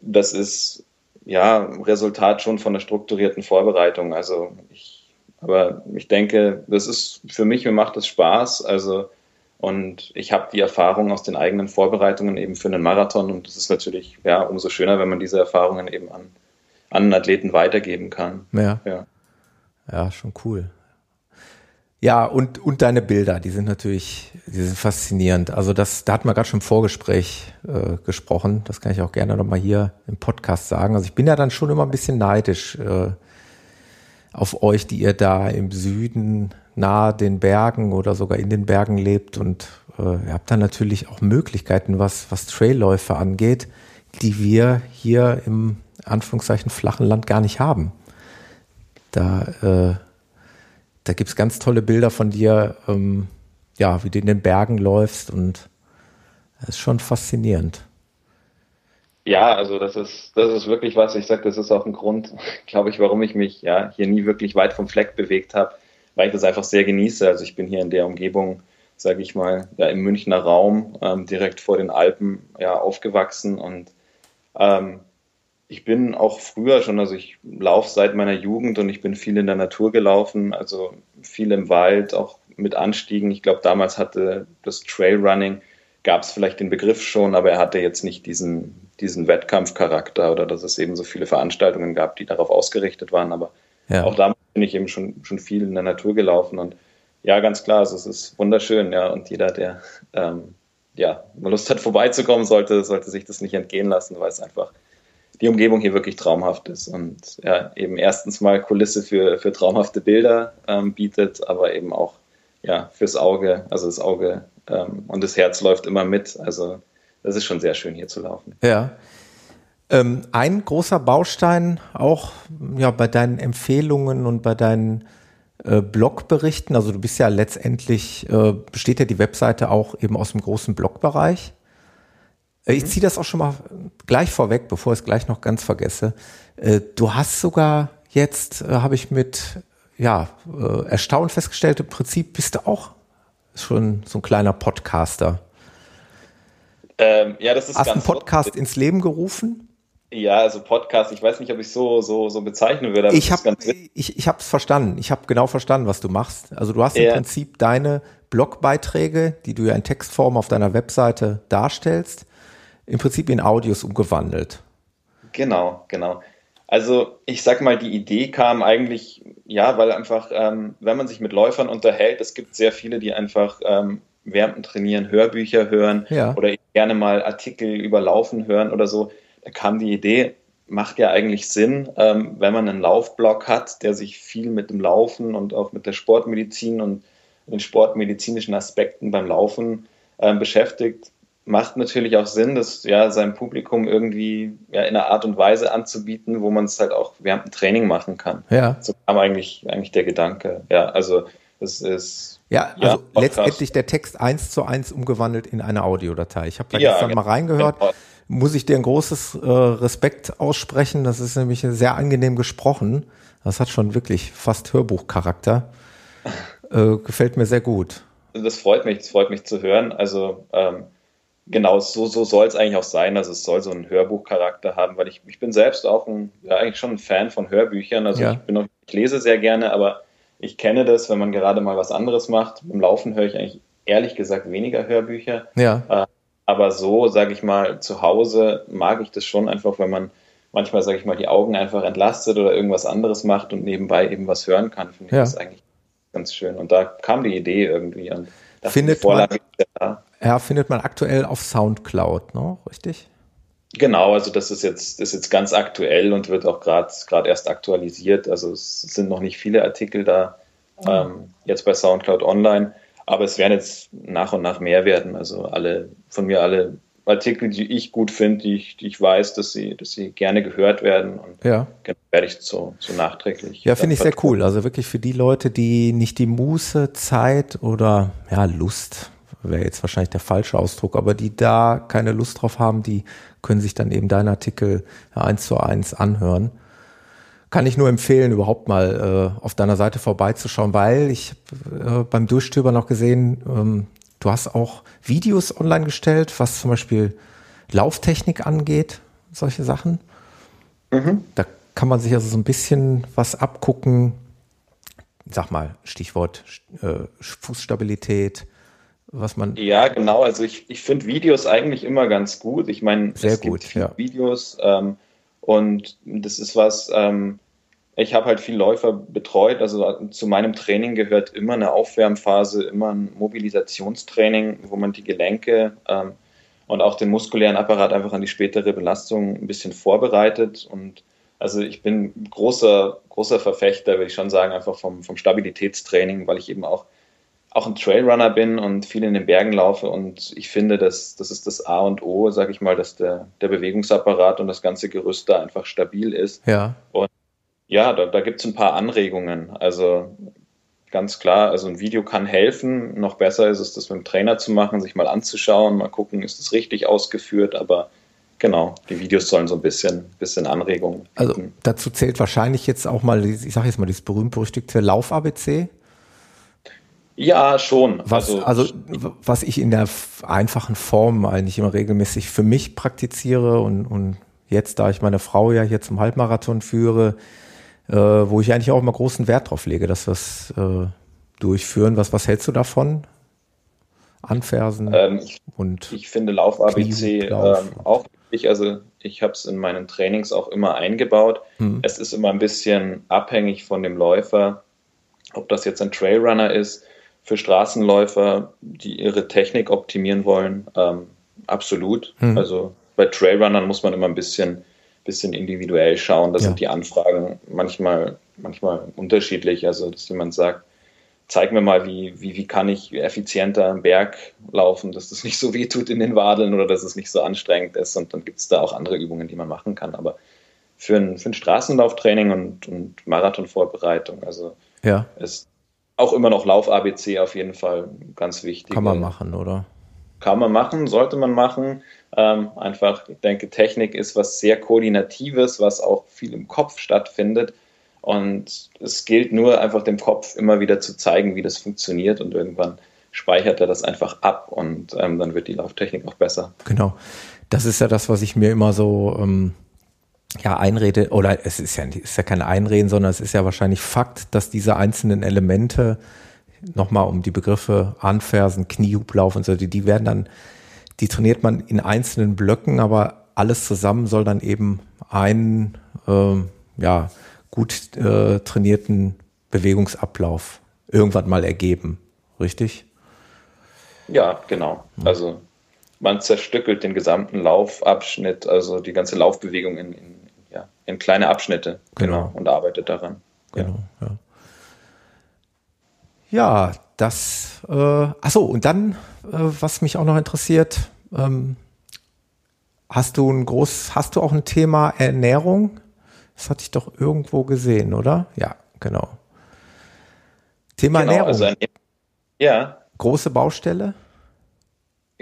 Das ist ja, Resultat schon von der strukturierten Vorbereitung. Also ich, aber ich denke, das ist für mich, mir macht es Spaß. Also und ich habe die Erfahrung aus den eigenen Vorbereitungen eben für einen Marathon und das ist natürlich ja umso schöner, wenn man diese Erfahrungen eben an, an Athleten weitergeben kann. Ja. ja. Ja, schon cool. Ja, und, und deine Bilder, die sind natürlich, die sind faszinierend. Also das, da hat man gerade schon im Vorgespräch äh, gesprochen. Das kann ich auch gerne nochmal hier im Podcast sagen. Also ich bin ja dann schon immer ein bisschen neidisch. Äh, auf euch, die ihr da im Süden nahe den Bergen oder sogar in den Bergen lebt und äh, ihr habt da natürlich auch Möglichkeiten, was, was Trailläufe angeht, die wir hier im Anführungszeichen flachen Land gar nicht haben. Da, äh, da gibt es ganz tolle Bilder von dir, ähm, ja, wie du in den Bergen läufst und das ist schon faszinierend. Ja, also das ist, das ist wirklich was, ich sage, das ist auch ein Grund, *laughs* glaube ich, warum ich mich ja hier nie wirklich weit vom Fleck bewegt habe, weil ich das einfach sehr genieße. Also ich bin hier in der Umgebung, sage ich mal, ja, im Münchner Raum, ähm, direkt vor den Alpen ja, aufgewachsen und ähm, ich bin auch früher schon, also ich laufe seit meiner Jugend und ich bin viel in der Natur gelaufen, also viel im Wald, auch mit Anstiegen. Ich glaube, damals hatte das Trailrunning, gab es vielleicht den Begriff schon, aber er hatte jetzt nicht diesen, diesen Wettkampfcharakter oder dass es eben so viele Veranstaltungen gab, die darauf ausgerichtet waren. Aber ja. auch damals bin ich eben schon, schon viel in der Natur gelaufen und ja, ganz klar, also es ist wunderschön, ja, und jeder, der ähm, ja, Lust hat, vorbeizukommen, sollte, sollte sich das nicht entgehen lassen, weil es einfach die Umgebung hier wirklich traumhaft ist und ja, eben erstens mal Kulisse für, für traumhafte Bilder ähm, bietet, aber eben auch ja, fürs Auge, also das Auge ähm, und das Herz läuft immer mit. Also das ist schon sehr schön hier zu laufen. Ja. Ähm, ein großer Baustein auch ja, bei deinen Empfehlungen und bei deinen äh, Blogberichten, also du bist ja letztendlich, äh, besteht ja die Webseite auch eben aus dem großen Blogbereich. Äh, ich mhm. ziehe das auch schon mal gleich vorweg, bevor ich es gleich noch ganz vergesse. Äh, du hast sogar jetzt, äh, habe ich mit ja, Erstaunen festgestellt, im Prinzip bist du auch schon so ein kleiner Podcaster. Ähm, ja, das ist Hast einen Podcast lustig. ins Leben gerufen? Ja, also Podcast, ich weiß nicht, ob ich so so so bezeichnen würde. ich habe ich, ich habe es verstanden. Ich habe genau verstanden, was du machst. Also du hast ja. im Prinzip deine Blogbeiträge, die du ja in Textform auf deiner Webseite darstellst, im Prinzip in Audios umgewandelt. Genau, genau. Also ich sag mal, die Idee kam eigentlich, ja, weil einfach, ähm, wenn man sich mit Läufern unterhält, es gibt sehr viele, die einfach ähm, während dem Trainieren Hörbücher hören ja. oder gerne mal Artikel über Laufen hören oder so. Da kam die Idee, macht ja eigentlich Sinn, ähm, wenn man einen Laufblog hat, der sich viel mit dem Laufen und auch mit der Sportmedizin und den sportmedizinischen Aspekten beim Laufen äh, beschäftigt, macht natürlich auch Sinn, das ja seinem Publikum irgendwie ja, in einer Art und Weise anzubieten, wo man es halt auch während dem Training machen kann. Ja. So kam eigentlich, eigentlich der Gedanke. Ja, also es ist. Ja, also ja, letztendlich der Text eins zu eins umgewandelt in eine Audiodatei. Ich habe da ja, gestern genau. mal reingehört. Muss ich dir ein großes äh, Respekt aussprechen. Das ist nämlich sehr angenehm gesprochen. Das hat schon wirklich fast Hörbuchcharakter. *laughs* Äh, gefällt mir sehr gut. Das freut mich, das freut mich zu hören. Also ähm, Genau, so, so soll es eigentlich auch sein. Also es soll so einen Hörbuchcharakter haben, weil ich, ich bin selbst auch ein, ja, eigentlich schon ein Fan von Hörbüchern. Also ja. ich, bin auch, ich lese sehr gerne, aber ich kenne das, wenn man gerade mal was anderes macht. Im Laufen höre ich eigentlich ehrlich gesagt weniger Hörbücher. Ja. Äh, aber so, sage ich mal, zu Hause mag ich das schon einfach, wenn man manchmal, sage ich mal, die Augen einfach entlastet oder irgendwas anderes macht und nebenbei eben was hören kann, finde ich ja. das eigentlich ganz schön. Und da kam die Idee irgendwie. Und Findet man, ja, findet man aktuell auf Soundcloud, ne? Richtig? Genau, also das ist jetzt, ist jetzt ganz aktuell und wird auch gerade erst aktualisiert. Also es sind noch nicht viele Artikel da ähm, jetzt bei Soundcloud online, aber es werden jetzt nach und nach mehr werden. Also alle von mir alle Artikel, die ich gut finde, die ich, die ich weiß, dass sie, dass sie gerne gehört werden und ja. werde ich so, so nachträglich. Ja, finde ich sehr cool. Also wirklich für die Leute, die nicht die Muße, Zeit oder ja, Lust wäre jetzt wahrscheinlich der falsche Ausdruck, aber die da keine Lust drauf haben, die können sich dann eben deinen Artikel eins zu eins anhören. Kann ich nur empfehlen, überhaupt mal äh, auf deiner Seite vorbeizuschauen, weil ich äh, beim Durchstöbern noch gesehen, ähm, du hast auch Videos online gestellt, was zum Beispiel Lauftechnik angeht, solche Sachen. Mhm. Da kann man sich also so ein bisschen was abgucken. Sag mal, Stichwort äh, Fußstabilität, was man. Ja, genau. Also ich, ich finde Videos eigentlich immer ganz gut. Ich meine, es gut, gibt viele ja. Videos ähm, und das ist was, ähm, ich habe halt viel Läufer betreut. Also zu meinem Training gehört immer eine Aufwärmphase, immer ein Mobilisationstraining, wo man die Gelenke ähm, und auch den muskulären Apparat einfach an die spätere Belastung ein bisschen vorbereitet. Und also ich bin großer, großer Verfechter, würde ich schon sagen, einfach vom, vom Stabilitätstraining, weil ich eben auch, auch ein Trailrunner bin und viel in den Bergen laufe und ich finde, dass das ist das A und O, sage ich mal, dass der, der Bewegungsapparat und das ganze Gerüst da einfach stabil ist. Ja. Und ja, da, da gibt es ein paar Anregungen. Also ganz klar, also ein Video kann helfen. Noch besser ist es, das mit dem Trainer zu machen, sich mal anzuschauen, mal gucken, ist es richtig ausgeführt, aber Genau, die Videos sollen so ein bisschen, bisschen Anregungen. Also dazu zählt wahrscheinlich jetzt auch mal, ich sage jetzt mal, dieses berühmt-berüchtigte Lauf-ABC. Ja, schon. Was, also, also, was ich in der einfachen Form eigentlich immer regelmäßig für mich praktiziere und, und jetzt, da ich meine Frau ja hier zum Halbmarathon führe, äh, wo ich eigentlich auch immer großen Wert drauf lege, dass wir es äh, durchführen. Was, was hältst du davon? Anfersen ähm, ich, und ich finde Lauf-ABC ähm, auch ich, also ich habe es in meinen Trainings auch immer eingebaut. Mhm. Es ist immer ein bisschen abhängig von dem Läufer, ob das jetzt ein Trailrunner ist, für Straßenläufer, die ihre Technik optimieren wollen, ähm, absolut. Mhm. Also bei Trailrunnern muss man immer ein bisschen, bisschen individuell schauen. Da ja. sind die Anfragen manchmal, manchmal unterschiedlich. Also, dass jemand sagt, zeig mir mal, wie, wie, wie kann ich effizienter am Berg laufen, dass das nicht so weh tut in den Wadeln oder dass es nicht so anstrengend ist. Und dann gibt es da auch andere Übungen, die man machen kann. Aber für ein, für ein Straßenlauftraining und, und Marathonvorbereitung, also ja. ist auch immer noch Lauf-ABC auf jeden Fall ganz wichtig. Kann man machen, oder? Kann man machen, sollte man machen. Ähm, einfach, ich denke, Technik ist was sehr Koordinatives, was auch viel im Kopf stattfindet. Und es gilt nur einfach dem Kopf immer wieder zu zeigen, wie das funktioniert und irgendwann speichert er das einfach ab und ähm, dann wird die Lauftechnik auch besser. Genau. Das ist ja das, was ich mir immer so ähm, ja einrede, oder es ist ja, ist ja kein Einreden, sondern es ist ja wahrscheinlich Fakt, dass diese einzelnen Elemente, nochmal um die Begriffe Anfersen, Kniehublauf und so, die, die werden dann, die trainiert man in einzelnen Blöcken, aber alles zusammen soll dann eben ein, ähm, ja, gut äh, trainierten Bewegungsablauf irgendwann mal ergeben, richtig? Ja, genau. Also man zerstückelt den gesamten Laufabschnitt, also die ganze Laufbewegung in, in, in kleine Abschnitte genau. genau. und arbeitet daran. Genau, ja. Ja, das, äh, achso, und dann, äh, was mich auch noch interessiert, ähm, hast du ein groß, hast du auch ein Thema Ernährung? Das hatte ich doch irgendwo gesehen, oder? Ja, genau. Thema genau, Ernährung. Also, ja. Große Baustelle?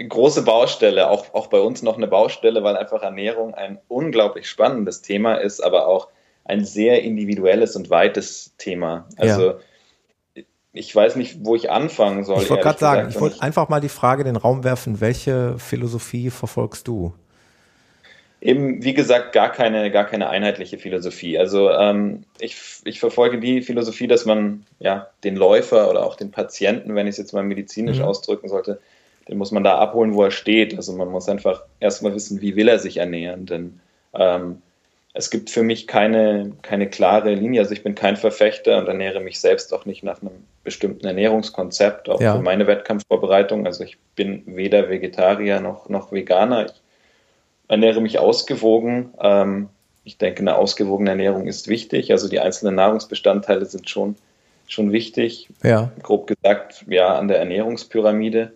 Große Baustelle, auch, auch bei uns noch eine Baustelle, weil einfach Ernährung ein unglaublich spannendes Thema ist, aber auch ein sehr individuelles und weites Thema. Also ja. ich weiß nicht, wo ich anfangen soll. Ich wollte gerade sagen, ich wollte einfach mal die Frage in den Raum werfen, welche Philosophie verfolgst du? eben, wie gesagt, gar keine, gar keine einheitliche Philosophie. Also ähm, ich, ich verfolge die Philosophie, dass man ja den Läufer oder auch den Patienten, wenn ich es jetzt mal medizinisch mhm. ausdrücken sollte, den muss man da abholen, wo er steht. Also man muss einfach erstmal wissen, wie will er sich ernähren. Denn ähm, es gibt für mich keine, keine klare Linie. Also ich bin kein Verfechter und ernähre mich selbst auch nicht nach einem bestimmten Ernährungskonzept, auch ja. für meine Wettkampfvorbereitung. Also ich bin weder Vegetarier noch, noch Veganer. Ich ernähre mich ausgewogen. Ähm, ich denke, eine ausgewogene Ernährung ist wichtig. Also die einzelnen Nahrungsbestandteile sind schon, schon wichtig. Ja. Grob gesagt, ja, an der Ernährungspyramide.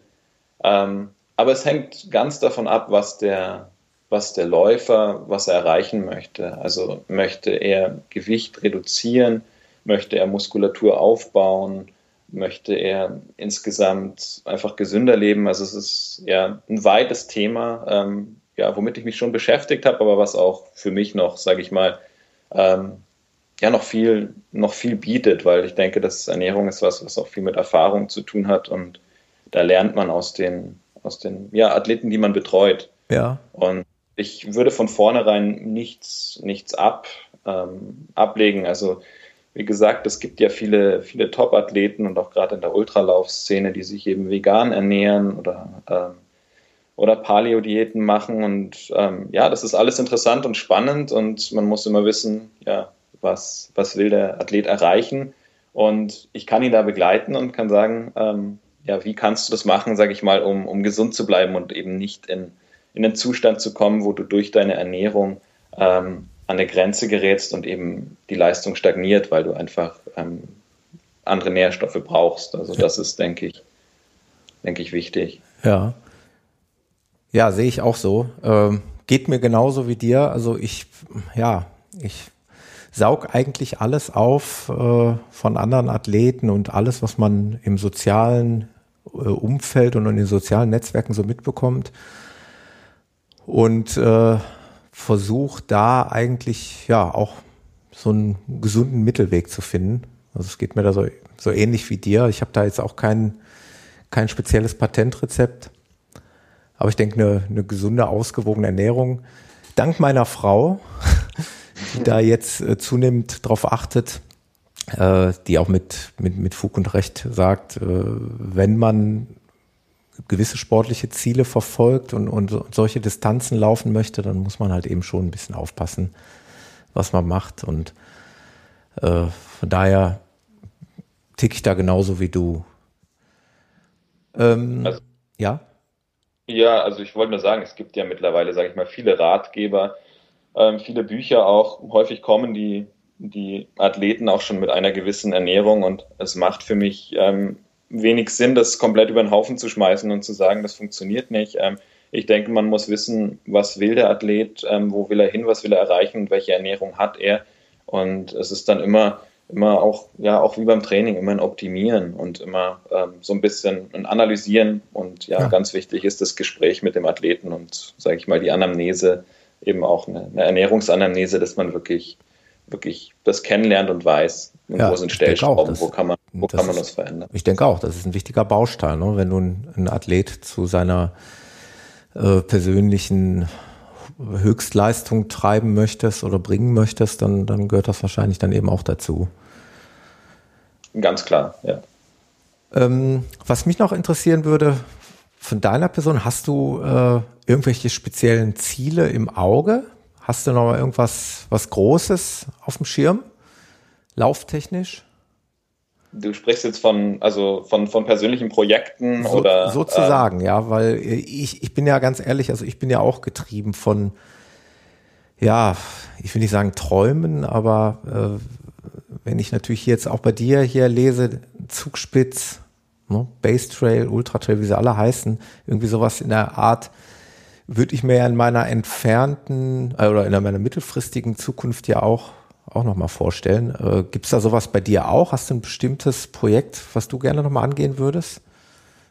Ähm, aber es hängt ganz davon ab, was der, was der Läufer, was er erreichen möchte. Also möchte er Gewicht reduzieren, möchte er Muskulatur aufbauen, möchte er insgesamt einfach gesünder leben. Also es ist ja ein weites Thema. Ähm, ja, womit ich mich schon beschäftigt habe, aber was auch für mich noch, sage ich mal, ähm, ja, noch viel, noch viel bietet, weil ich denke, dass Ernährung ist was, was auch viel mit Erfahrung zu tun hat und da lernt man aus den, aus den ja, Athleten, die man betreut. Ja. Und ich würde von vornherein nichts, nichts ab, ähm, ablegen. Also, wie gesagt, es gibt ja viele, viele Top-Athleten und auch gerade in der Ultralaufszene, die sich eben vegan ernähren oder ähm, oder Paleo-Diäten machen. Und ähm, ja, das ist alles interessant und spannend und man muss immer wissen, ja, was, was will der Athlet erreichen. Und ich kann ihn da begleiten und kann sagen, ähm, ja, wie kannst du das machen, sage ich mal, um, um gesund zu bleiben und eben nicht in, in einen Zustand zu kommen, wo du durch deine Ernährung ähm, an der Grenze gerätst und eben die Leistung stagniert, weil du einfach ähm, andere Nährstoffe brauchst. Also das ist, denke ich, denke ich, wichtig. Ja. Ja, sehe ich auch so. Ähm, geht mir genauso wie dir. Also ich, ja, ich saug eigentlich alles auf äh, von anderen Athleten und alles, was man im sozialen Umfeld und in den sozialen Netzwerken so mitbekommt. Und äh, versuche da eigentlich ja auch so einen gesunden Mittelweg zu finden. Also es geht mir da so, so ähnlich wie dir. Ich habe da jetzt auch kein, kein spezielles Patentrezept. Aber ich denke, eine, eine gesunde, ausgewogene Ernährung, dank meiner Frau, *laughs* die da jetzt äh, zunehmend drauf achtet, äh, die auch mit, mit, mit Fug und Recht sagt, äh, wenn man gewisse sportliche Ziele verfolgt und, und solche Distanzen laufen möchte, dann muss man halt eben schon ein bisschen aufpassen, was man macht. Und äh, von daher tick ich da genauso wie du. Ähm, also, ja? Ja, also ich wollte nur sagen, es gibt ja mittlerweile, sage ich mal, viele Ratgeber, ähm, viele Bücher auch. Häufig kommen die, die Athleten auch schon mit einer gewissen Ernährung und es macht für mich ähm, wenig Sinn, das komplett über den Haufen zu schmeißen und zu sagen, das funktioniert nicht. Ähm, ich denke, man muss wissen, was will der Athlet, ähm, wo will er hin, was will er erreichen und welche Ernährung hat er. Und es ist dann immer, immer auch, ja, auch wie beim Training, immer ein Optimieren und immer ähm, so ein bisschen ein Analysieren. Und ja, ja, ganz wichtig ist das Gespräch mit dem Athleten und, sage ich mal, die Anamnese, eben auch eine, eine Ernährungsanamnese, dass man wirklich wirklich das kennenlernt und weiß, ja, wo sind Stellschrauben, wo kann man, wo kann man das verändern. Ich denke auch, das ist ein wichtiger Baustein, ne? wenn du einen Athlet zu seiner äh, persönlichen Höchstleistung treiben möchtest oder bringen möchtest, dann, dann gehört das wahrscheinlich dann eben auch dazu. Ganz klar, ja. Ähm, was mich noch interessieren würde, von deiner Person, hast du äh, irgendwelche speziellen Ziele im Auge? Hast du noch mal irgendwas was Großes auf dem Schirm? Lauftechnisch? Du sprichst jetzt von, also von, von persönlichen Projekten so, oder? Sozusagen, äh, ja, weil ich, ich bin ja ganz ehrlich, also ich bin ja auch getrieben von, ja, ich will nicht sagen Träumen, aber äh, wenn ich natürlich jetzt auch bei dir hier lese, Zugspitz, ne, Base Trail, Ultra Trail, wie sie alle heißen, irgendwie sowas in der Art, würde ich mir ja in meiner entfernten äh, oder in meiner mittelfristigen Zukunft ja auch auch noch mal vorstellen. Äh, Gibt es da sowas bei dir auch? Hast du ein bestimmtes Projekt, was du gerne noch mal angehen würdest?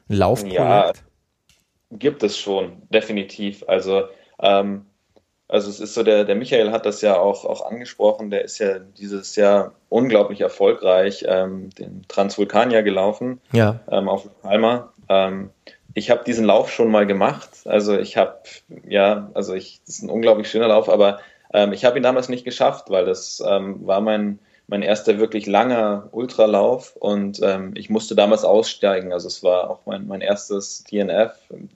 Ein Laufprojekt? Ja, gibt es schon, definitiv. Also ähm, also es ist so, der, der Michael hat das ja auch, auch angesprochen, der ist ja dieses Jahr unglaublich erfolgreich ähm, den Transvulkanier gelaufen ja. ähm, auf Palma. Ähm, ich habe diesen Lauf schon mal gemacht. Also ich habe, ja, also ich, das ist ein unglaublich schöner Lauf, aber ähm, ich habe ihn damals nicht geschafft, weil das ähm, war mein, mein erster wirklich langer Ultralauf und ähm, ich musste damals aussteigen. Also es war auch mein, mein erstes DNF,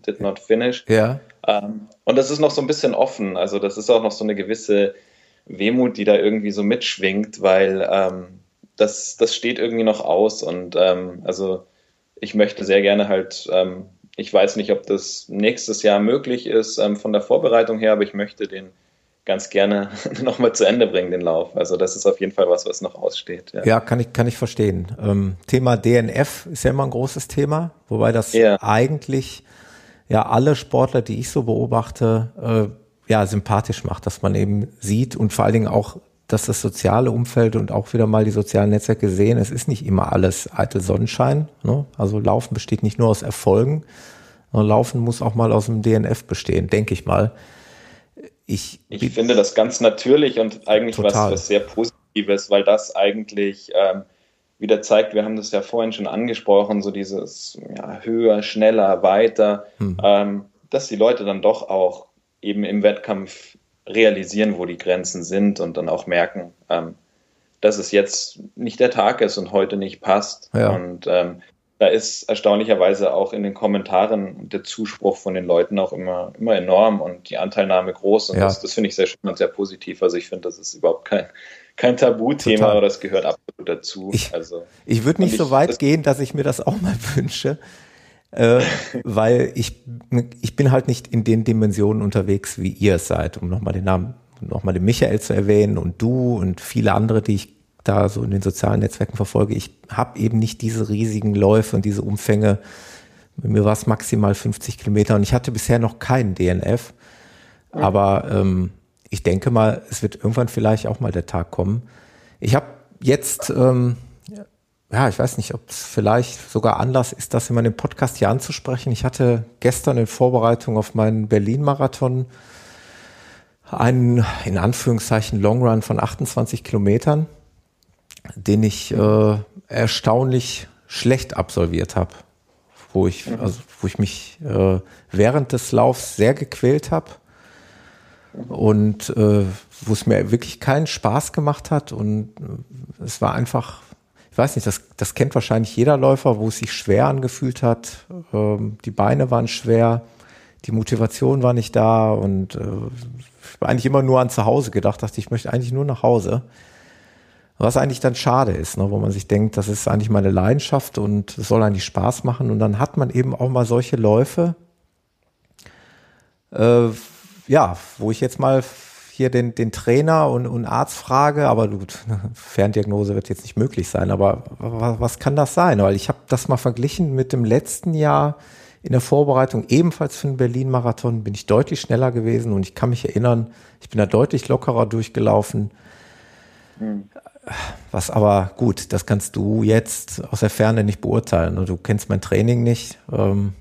did not finish. Ja. Ähm, und das ist noch so ein bisschen offen. Also das ist auch noch so eine gewisse Wehmut, die da irgendwie so mitschwingt, weil ähm, das, das steht irgendwie noch aus und ähm, also ich möchte sehr gerne halt ähm, ich weiß nicht, ob das nächstes Jahr möglich ist ähm, von der Vorbereitung her, aber ich möchte den ganz gerne *laughs* nochmal zu Ende bringen, den Lauf. Also das ist auf jeden Fall was, was noch aussteht. Ja, ja kann, ich, kann ich verstehen. Ähm, Thema DNF ist ja immer ein großes Thema, wobei das ja. eigentlich ja alle Sportler, die ich so beobachte, äh, ja sympathisch macht, dass man eben sieht und vor allen Dingen auch dass das soziale Umfeld und auch wieder mal die sozialen Netzwerke sehen, es ist nicht immer alles eitel Sonnenschein. Ne? Also Laufen besteht nicht nur aus Erfolgen, sondern Laufen muss auch mal aus dem DNF bestehen, denke ich mal. Ich, ich finde das ganz natürlich und eigentlich was, was, sehr Positives, weil das eigentlich ähm, wieder zeigt, wir haben das ja vorhin schon angesprochen, so dieses ja, höher, schneller, weiter, hm. ähm, dass die Leute dann doch auch eben im Wettkampf realisieren, wo die Grenzen sind und dann auch merken, ähm, dass es jetzt nicht der Tag ist und heute nicht passt. Ja. Und ähm, da ist erstaunlicherweise auch in den Kommentaren der Zuspruch von den Leuten auch immer, immer enorm und die Anteilnahme groß. Und ja. das, das finde ich sehr schön und sehr positiv. Also ich finde, das ist überhaupt kein, kein Tabuthema, aber das gehört absolut dazu. Ich, also, ich würde nicht so weit gehen, dass ich mir das auch mal *laughs* wünsche äh, weil ich, ich bin halt nicht in den Dimensionen unterwegs, wie ihr seid, um nochmal den Namen nochmal den Michael zu erwähnen und du und viele andere, die ich da so in den sozialen Netzwerken verfolge, ich habe eben nicht diese riesigen Läufe und diese Umfänge. Bei mir war es maximal 50 Kilometer und ich hatte bisher noch keinen DNF. Mhm. Aber ähm, ich denke mal, es wird irgendwann vielleicht auch mal der Tag kommen. Ich habe jetzt, ähm, ja, ich weiß nicht, ob es vielleicht sogar Anlass ist, das in meinem Podcast hier anzusprechen. Ich hatte gestern in Vorbereitung auf meinen Berlin-Marathon einen, in Anführungszeichen, Long Run von 28 Kilometern den ich äh, erstaunlich schlecht absolviert habe, wo ich, mhm. also, wo ich mich äh, während des Laufs sehr gequält habe und äh, wo es mir wirklich keinen Spaß gemacht hat und äh, es war einfach, ich weiß nicht, das, das kennt wahrscheinlich jeder Läufer, wo es sich schwer angefühlt hat, ähm, die Beine waren schwer, die Motivation war nicht da und äh, ich habe eigentlich immer nur an zu Hause gedacht, dachte ich möchte eigentlich nur nach Hause. Was eigentlich dann schade ist, ne, wo man sich denkt, das ist eigentlich meine Leidenschaft und es soll eigentlich Spaß machen. Und dann hat man eben auch mal solche Läufe, äh, ja, wo ich jetzt mal hier den, den Trainer und, und Arzt frage, aber gut, *laughs* Ferndiagnose wird jetzt nicht möglich sein, aber was, was kann das sein? Weil ich habe das mal verglichen mit dem letzten Jahr in der Vorbereitung, ebenfalls für den Berlin-Marathon, bin ich deutlich schneller gewesen und ich kann mich erinnern, ich bin da deutlich lockerer durchgelaufen. Mhm. Was aber gut, das kannst du jetzt aus der Ferne nicht beurteilen. Du kennst mein Training nicht. Ähm.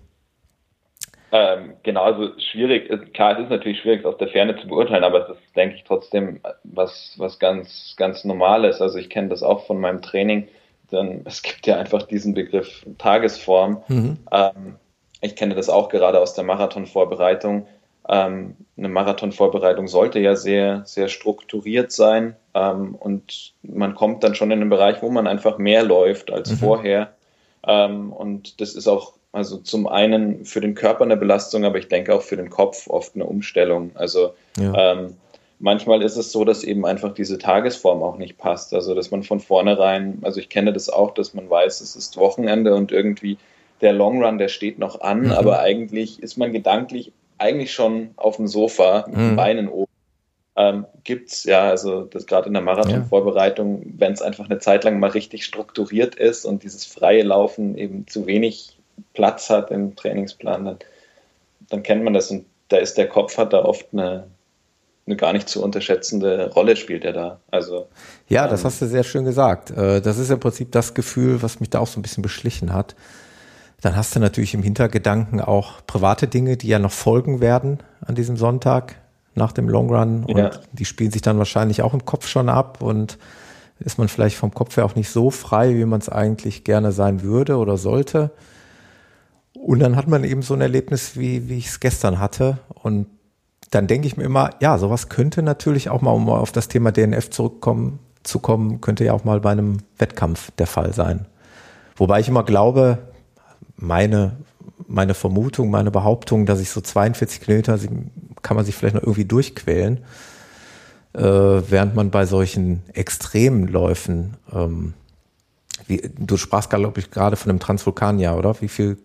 Ähm, genau, also schwierig. Klar, es ist natürlich schwierig, aus der Ferne zu beurteilen, aber es ist, denke ich, trotzdem was, was ganz, ganz Normales. Also ich kenne das auch von meinem Training. Denn *laughs* es gibt ja einfach diesen Begriff Tagesform. Mhm. Ähm, ich kenne das auch gerade aus der Marathonvorbereitung. Ähm, eine Marathonvorbereitung sollte ja sehr, sehr strukturiert sein ähm, und man kommt dann schon in einen Bereich, wo man einfach mehr läuft als mhm. vorher. Ähm, und das ist auch also zum einen für den Körper eine Belastung, aber ich denke auch für den Kopf oft eine Umstellung. Also ja. ähm, manchmal ist es so, dass eben einfach diese Tagesform auch nicht passt. Also dass man von vornherein, also ich kenne das auch, dass man weiß, es ist Wochenende und irgendwie der Long Run, der steht noch an, mhm. aber eigentlich ist man gedanklich eigentlich schon auf dem Sofa mit den mhm. Beinen oben. Ähm, es ja, also das gerade in der Marathonvorbereitung, ja. wenn es einfach eine Zeit lang mal richtig strukturiert ist und dieses freie Laufen eben zu wenig Platz hat im Trainingsplan, dann, dann kennt man das und da ist der Kopf hat da oft eine, eine gar nicht zu unterschätzende Rolle spielt er da. Also ja, das ähm, hast du sehr schön gesagt. Äh, das ist im Prinzip das Gefühl, was mich da auch so ein bisschen beschlichen hat. Dann hast du natürlich im Hintergedanken auch private Dinge, die ja noch folgen werden an diesem Sonntag nach dem Long Run. Und ja. die spielen sich dann wahrscheinlich auch im Kopf schon ab und ist man vielleicht vom Kopf her auch nicht so frei, wie man es eigentlich gerne sein würde oder sollte. Und dann hat man eben so ein Erlebnis, wie, wie ich es gestern hatte. Und dann denke ich mir immer, ja, sowas könnte natürlich auch mal, um auf das Thema DNF zurückkommen, zu kommen, könnte ja auch mal bei einem Wettkampf der Fall sein. Wobei ich immer glaube, meine, meine Vermutung, meine Behauptung, dass ich so 42 Kilometer kann man sich vielleicht noch irgendwie durchquälen, äh, während man bei solchen extremen Läufen, ähm, wie, du sprachst, glaube ich, gerade von einem Transvulkanier, oder? Wie viel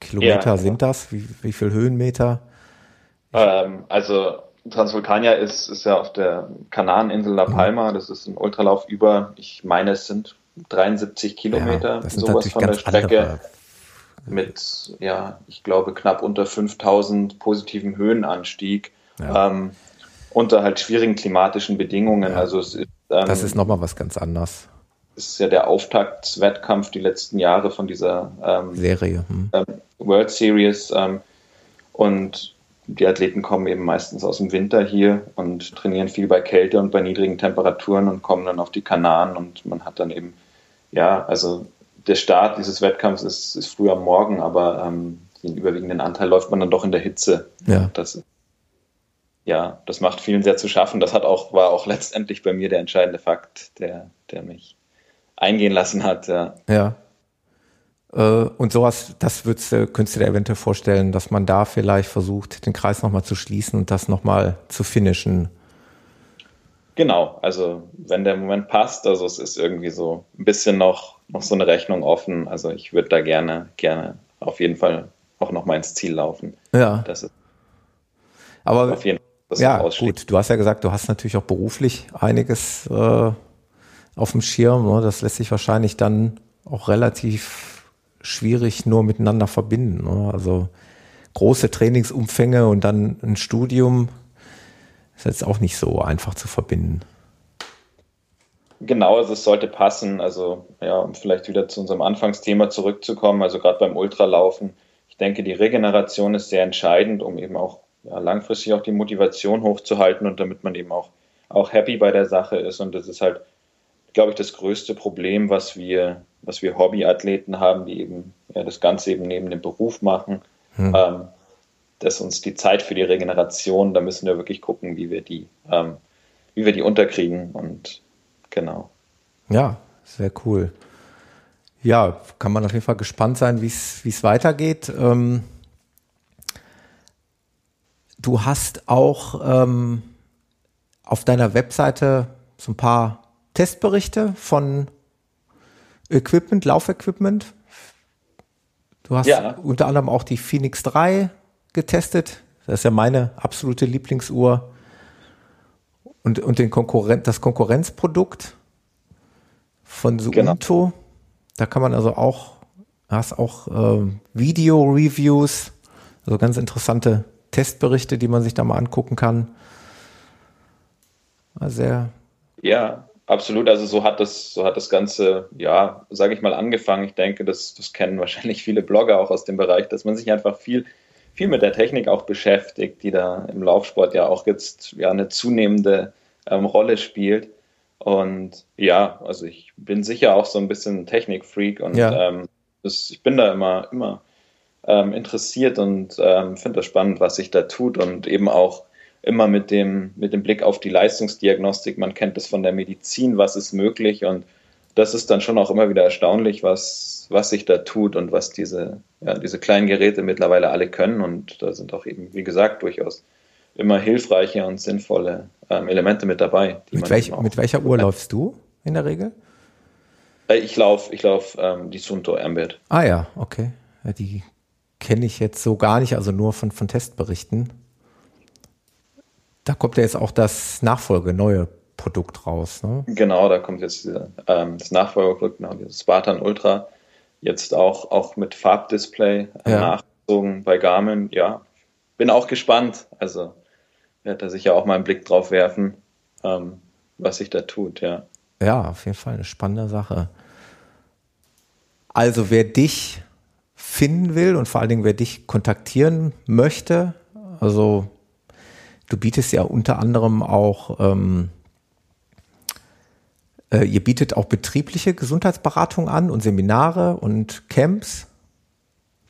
Kilometer ja, sind das? Wie, wie viel Höhenmeter? Ähm, also Transvulkania ist, ist ja auf der Kanareninsel La. Palma. Das ist ein Ultralauf über, ich meine, es sind 73 Kilometer, ja, das sind sowas von der Strecke. Andere mit, ja, ich glaube, knapp unter 5000 positiven Höhenanstieg. Ja. Ähm, unter halt schwierigen klimatischen Bedingungen. Ja. Also es ist, ähm, das ist nochmal was ganz anderes. Ist ja der Auftaktswettkampf die letzten Jahre von dieser ähm, Serie. Hm. Ähm, World Series. Ähm, und die Athleten kommen eben meistens aus dem Winter hier und trainieren viel bei Kälte und bei niedrigen Temperaturen und kommen dann auf die Kanaren und man hat dann eben, ja, also der Start dieses Wettkampfs ist, ist früh am Morgen, aber ähm, den überwiegenden Anteil läuft man dann doch in der Hitze. Ja. Das, ja, das macht vielen sehr zu schaffen. Das hat auch, war auch letztendlich bei mir der entscheidende Fakt, der, der mich eingehen lassen hat. Ja. ja. Äh, und sowas, das würdest, könntest du dir eventuell vorstellen, dass man da vielleicht versucht, den Kreis nochmal zu schließen und das nochmal zu finishen. Genau, also wenn der Moment passt, also es ist irgendwie so ein bisschen noch noch so eine Rechnung offen. Also ich würde da gerne, gerne auf jeden Fall auch noch mal ins Ziel laufen. Ja. Das ist Aber auf jeden das ja, gut. Du hast ja gesagt, du hast natürlich auch beruflich einiges äh, auf dem Schirm. Ne? Das lässt sich wahrscheinlich dann auch relativ schwierig nur miteinander verbinden. Ne? Also große Trainingsumfänge und dann ein Studium ist jetzt auch nicht so einfach zu verbinden. Genau, also es sollte passen. Also ja, um vielleicht wieder zu unserem Anfangsthema zurückzukommen, also gerade beim Ultralaufen, ich denke, die Regeneration ist sehr entscheidend, um eben auch ja, langfristig auch die Motivation hochzuhalten und damit man eben auch, auch happy bei der Sache ist. Und das ist halt, glaube ich, das größte Problem, was wir, was wir Hobbyathleten haben, die eben ja, das Ganze eben neben dem Beruf machen. Hm. Ähm, dass uns die Zeit für die Regeneration, da müssen wir wirklich gucken, wie wir die, ähm, wie wir die unterkriegen und genau. Ja, sehr cool. Ja, kann man auf jeden Fall gespannt sein, wie es weitergeht. Ähm, du hast auch ähm, auf deiner Webseite so ein paar Testberichte von Equipment, Laufequipment. Du hast ja. unter anderem auch die Phoenix 3 getestet. Das ist ja meine absolute Lieblingsuhr. Und, und den Konkurrent, das Konkurrenzprodukt von Suunto. Genau. Da kann man also auch, hast auch äh, Video-Reviews, also ganz interessante Testberichte, die man sich da mal angucken kann. sehr. Ja, absolut. Also so hat das, so hat das Ganze, ja, sage ich mal, angefangen. Ich denke, das, das kennen wahrscheinlich viele Blogger auch aus dem Bereich, dass man sich einfach viel viel mit der Technik auch beschäftigt, die da im Laufsport ja auch jetzt ja eine zunehmende ähm, Rolle spielt. Und ja, also ich bin sicher auch so ein bisschen Technikfreak und ja. ähm, das, ich bin da immer, immer ähm, interessiert und ähm, finde das spannend, was sich da tut und eben auch immer mit dem, mit dem Blick auf die Leistungsdiagnostik. Man kennt es von der Medizin, was ist möglich und das ist dann schon auch immer wieder erstaunlich, was, was sich da tut und was diese, ja, diese kleinen Geräte mittlerweile alle können. Und da sind auch eben, wie gesagt, durchaus immer hilfreiche und sinnvolle ähm, Elemente mit dabei. mit, welch, mit welcher Uhr läufst du in der Regel? Äh, ich laufe ich lauf, ähm, die Sunto Ambit. Ah ja, okay. Ja, die kenne ich jetzt so gar nicht, also nur von, von Testberichten. Da kommt ja jetzt auch das Nachfolge, neue Produkt raus. Ne? Genau, da kommt jetzt ähm, das Nachfolgerprodukt, genau, das Spartan Ultra, jetzt auch, auch mit Farbdisplay äh, ja. nachgezogen bei Garmin. Ja, bin auch gespannt. Also werde da sicher auch mal einen Blick drauf werfen, ähm, was sich da tut, ja. Ja, auf jeden Fall eine spannende Sache. Also wer dich finden will und vor allen Dingen wer dich kontaktieren möchte, also du bietest ja unter anderem auch ähm, äh, ihr bietet auch betriebliche Gesundheitsberatung an und Seminare und Camps.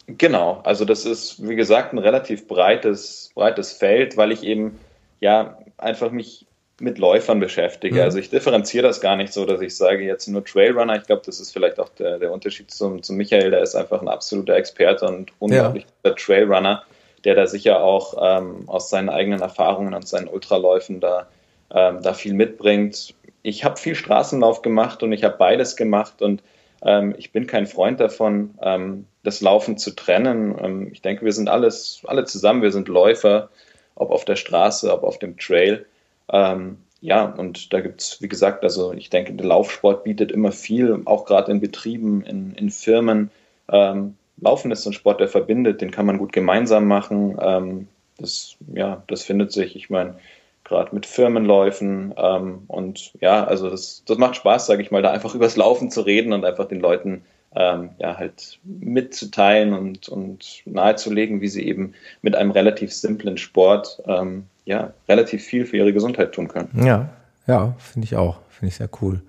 Genau, also das ist, wie gesagt, ein relativ breites, breites Feld, weil ich eben ja einfach mich mit Läufern beschäftige. Mhm. Also ich differenziere das gar nicht so, dass ich sage jetzt nur Trailrunner. Ich glaube, das ist vielleicht auch der, der Unterschied zum, zum Michael. Der ist einfach ein absoluter Experte und unglaublich ja. Trailrunner, der da sicher auch ähm, aus seinen eigenen Erfahrungen und seinen Ultraläufen da, ähm, da viel mitbringt ich habe viel Straßenlauf gemacht und ich habe beides gemacht und ähm, ich bin kein Freund davon, ähm, das Laufen zu trennen. Ähm, ich denke, wir sind alles, alle zusammen, wir sind Läufer, ob auf der Straße, ob auf dem Trail. Ähm, ja, und da gibt es, wie gesagt, also ich denke, der Laufsport bietet immer viel, auch gerade in Betrieben, in, in Firmen. Ähm, Laufen ist ein Sport, der verbindet, den kann man gut gemeinsam machen. Ähm, das, ja, das findet sich. Ich meine, gerade mit Firmenläufen. Ähm, und ja, also das, das macht Spaß, sage ich mal, da einfach *laughs* übers Laufen zu reden und einfach den Leuten ähm, ja halt mitzuteilen und, und nahezulegen, wie sie eben mit einem relativ simplen Sport ähm, ja relativ viel für ihre Gesundheit tun können. Ja, ja, finde ich auch. Finde ich sehr cool.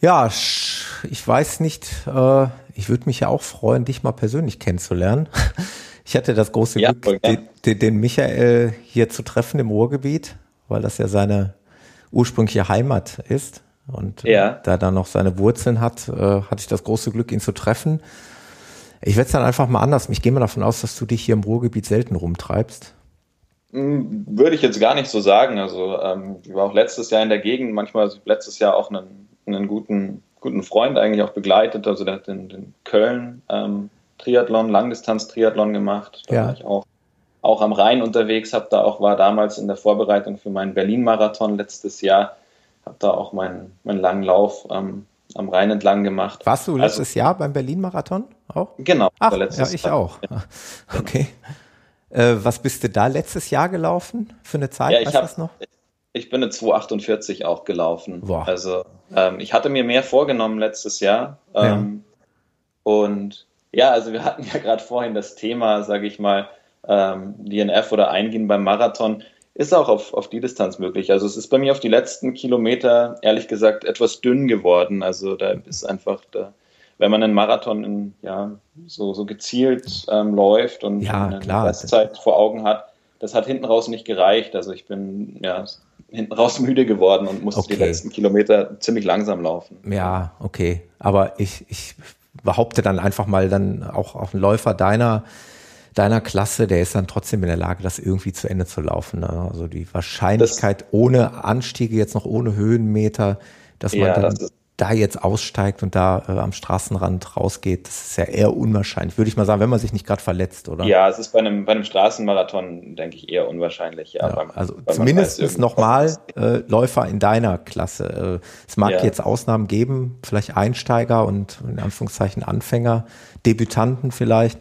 Ja, ich weiß nicht, äh, ich würde mich ja auch freuen, dich mal persönlich kennenzulernen. Ich hatte das große ja, Glück, den, den, Michael hier zu treffen im Ruhrgebiet, weil das ja seine ursprüngliche Heimat ist und äh, ja. da dann noch seine Wurzeln hat, äh, hatte ich das große Glück, ihn zu treffen. Ich werde es dann einfach mal anders. Ich gehe mal davon aus, dass du dich hier im Ruhrgebiet selten rumtreibst. Hm, würde ich jetzt gar nicht so sagen. Also ähm, ich war auch letztes Jahr in der Gegend, manchmal letztes Jahr auch einen, einen guten, guten Freund eigentlich auch begleitet. Also der hat in, in Köln ähm, Triathlon, Langdistanz-Triathlon gemacht. Da ja. war ich auch. auch am Rhein unterwegs, habe da auch war damals in der Vorbereitung für meinen Berlin-Marathon letztes Jahr, habe da auch meinen, meinen langen Lauf ähm, am Rhein entlang gemacht. Warst du also letztes also, Jahr beim Berlin-Marathon auch? Genau. Ach, ja, ich Jahr. auch. Ja. *laughs* Okay. Äh, was bist du da letztes Jahr gelaufen für eine Zeit? Ja, ich, hab, noch? ich bin eine 248 auch gelaufen. Boah. Also ähm, ich hatte mir mehr vorgenommen letztes Jahr. Ähm, ja. Und ja, also wir hatten *laughs* ja gerade vorhin das Thema, sage ich mal, ähm, DNF oder Eingehen beim Marathon ist auch auf, auf die Distanz möglich. Also es ist bei mir auf die letzten Kilometer ehrlich gesagt etwas dünn geworden. Also da ist einfach, da, wenn man einen Marathon in, ja, so, so gezielt ähm, läuft und ja, eine klar. Restzeit vor Augen hat, das hat hinten raus nicht gereicht. Also ich bin ja hinten raus müde geworden und musste okay. die letzten Kilometer ziemlich langsam laufen. Ja, okay. Aber ich, ich behaupte dann einfach mal dann auch auf einen Läufer deiner deiner Klasse, der ist dann trotzdem in der Lage, das irgendwie zu Ende zu laufen. Ne? Also die Wahrscheinlichkeit das, ohne Anstiege, jetzt noch ohne Höhenmeter, dass man ja, dann das da jetzt aussteigt und da äh, am Straßenrand rausgeht, das ist ja eher unwahrscheinlich, würde ich mal sagen, wenn man sich nicht gerade verletzt, oder? Ja, es ist bei einem, bei einem Straßenmarathon, denke ich, eher unwahrscheinlich. Ja, ja beim, also zumindest nochmal äh, Läufer in deiner Klasse. Äh, es mag ja. jetzt Ausnahmen geben, vielleicht Einsteiger und in Anführungszeichen Anfänger, Debütanten vielleicht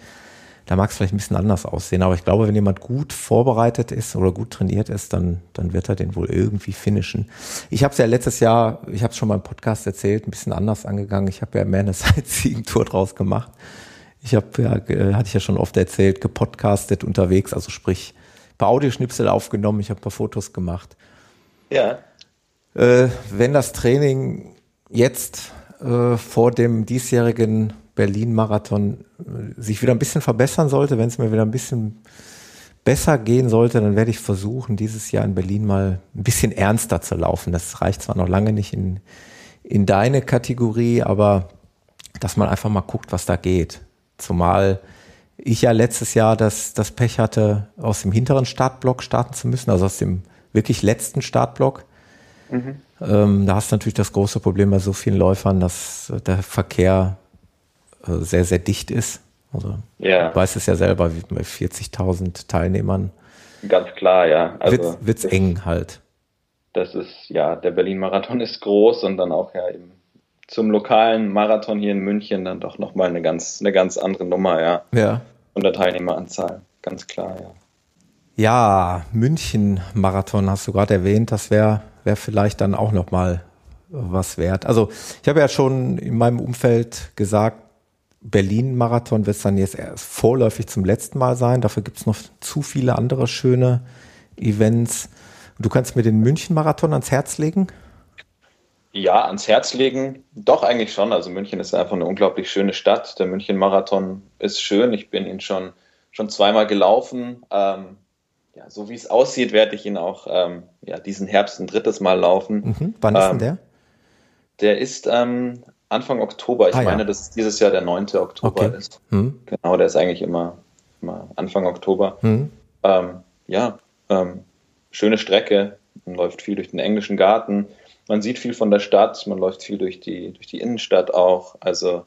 da mag es vielleicht ein bisschen anders aussehen. Aber ich glaube, wenn jemand gut vorbereitet ist oder gut trainiert ist, dann, dann wird er den wohl irgendwie finishen. Ich habe es ja letztes Jahr, ich habe es schon mal im Podcast erzählt, ein bisschen anders angegangen. Ich habe ja mehr eine *laughs* Sightseeing-Tour draus gemacht. Ich habe ja, hatte ich ja schon oft erzählt, gepodcastet unterwegs, also sprich, ein paar Audioschnipsel aufgenommen, ich habe ein paar Fotos gemacht. Ja. Äh, wenn das Training jetzt äh, vor dem diesjährigen Berlin-Marathon äh, sich wieder ein bisschen verbessern sollte, wenn es mir wieder ein bisschen besser gehen sollte, dann werde ich versuchen, dieses Jahr in Berlin mal ein bisschen ernster zu laufen. Das reicht zwar noch lange nicht in, in deine Kategorie, aber dass man einfach mal guckt, was da geht. Zumal ich ja letztes Jahr das, das Pech hatte, aus dem hinteren Startblock starten zu müssen, also aus dem wirklich letzten Startblock. Mhm. Ähm, da hast du natürlich das große Problem bei so vielen Läufern, dass der Verkehr sehr, sehr dicht ist. Also ja. du weißt es ja selber, wie bei 40.000 Teilnehmern. Ganz klar, ja. Also wird es eng halt. Das ist, ja, der Berlin-Marathon ist groß und dann auch ja eben zum lokalen Marathon hier in München dann doch nochmal eine ganz, eine ganz andere Nummer, ja. Ja. Von der Teilnehmeranzahl, ganz klar, ja. Ja, München-Marathon hast du gerade erwähnt, das wäre wär vielleicht dann auch nochmal was wert. Also ich habe ja schon in meinem Umfeld gesagt, Berlin-Marathon wird es dann jetzt erst vorläufig zum letzten Mal sein. Dafür gibt es noch zu viele andere schöne Events. Du kannst mir den München-Marathon ans Herz legen? Ja, ans Herz legen, doch eigentlich schon. Also München ist einfach eine unglaublich schöne Stadt. Der München-Marathon ist schön. Ich bin ihn schon, schon zweimal gelaufen. Ähm, ja, so wie es aussieht, werde ich ihn auch ähm, ja, diesen Herbst ein drittes Mal laufen. Mhm. Wann ist denn ähm, der? Der ist ähm, Anfang Oktober. Ich ah, meine, ja. dass dieses Jahr der 9. Oktober okay. ist. Hm. Genau, der ist eigentlich immer, immer Anfang Oktober. Hm. Ähm, ja, ähm, schöne Strecke. Man läuft viel durch den englischen Garten. Man sieht viel von der Stadt. Man läuft viel durch die, durch die Innenstadt auch. Also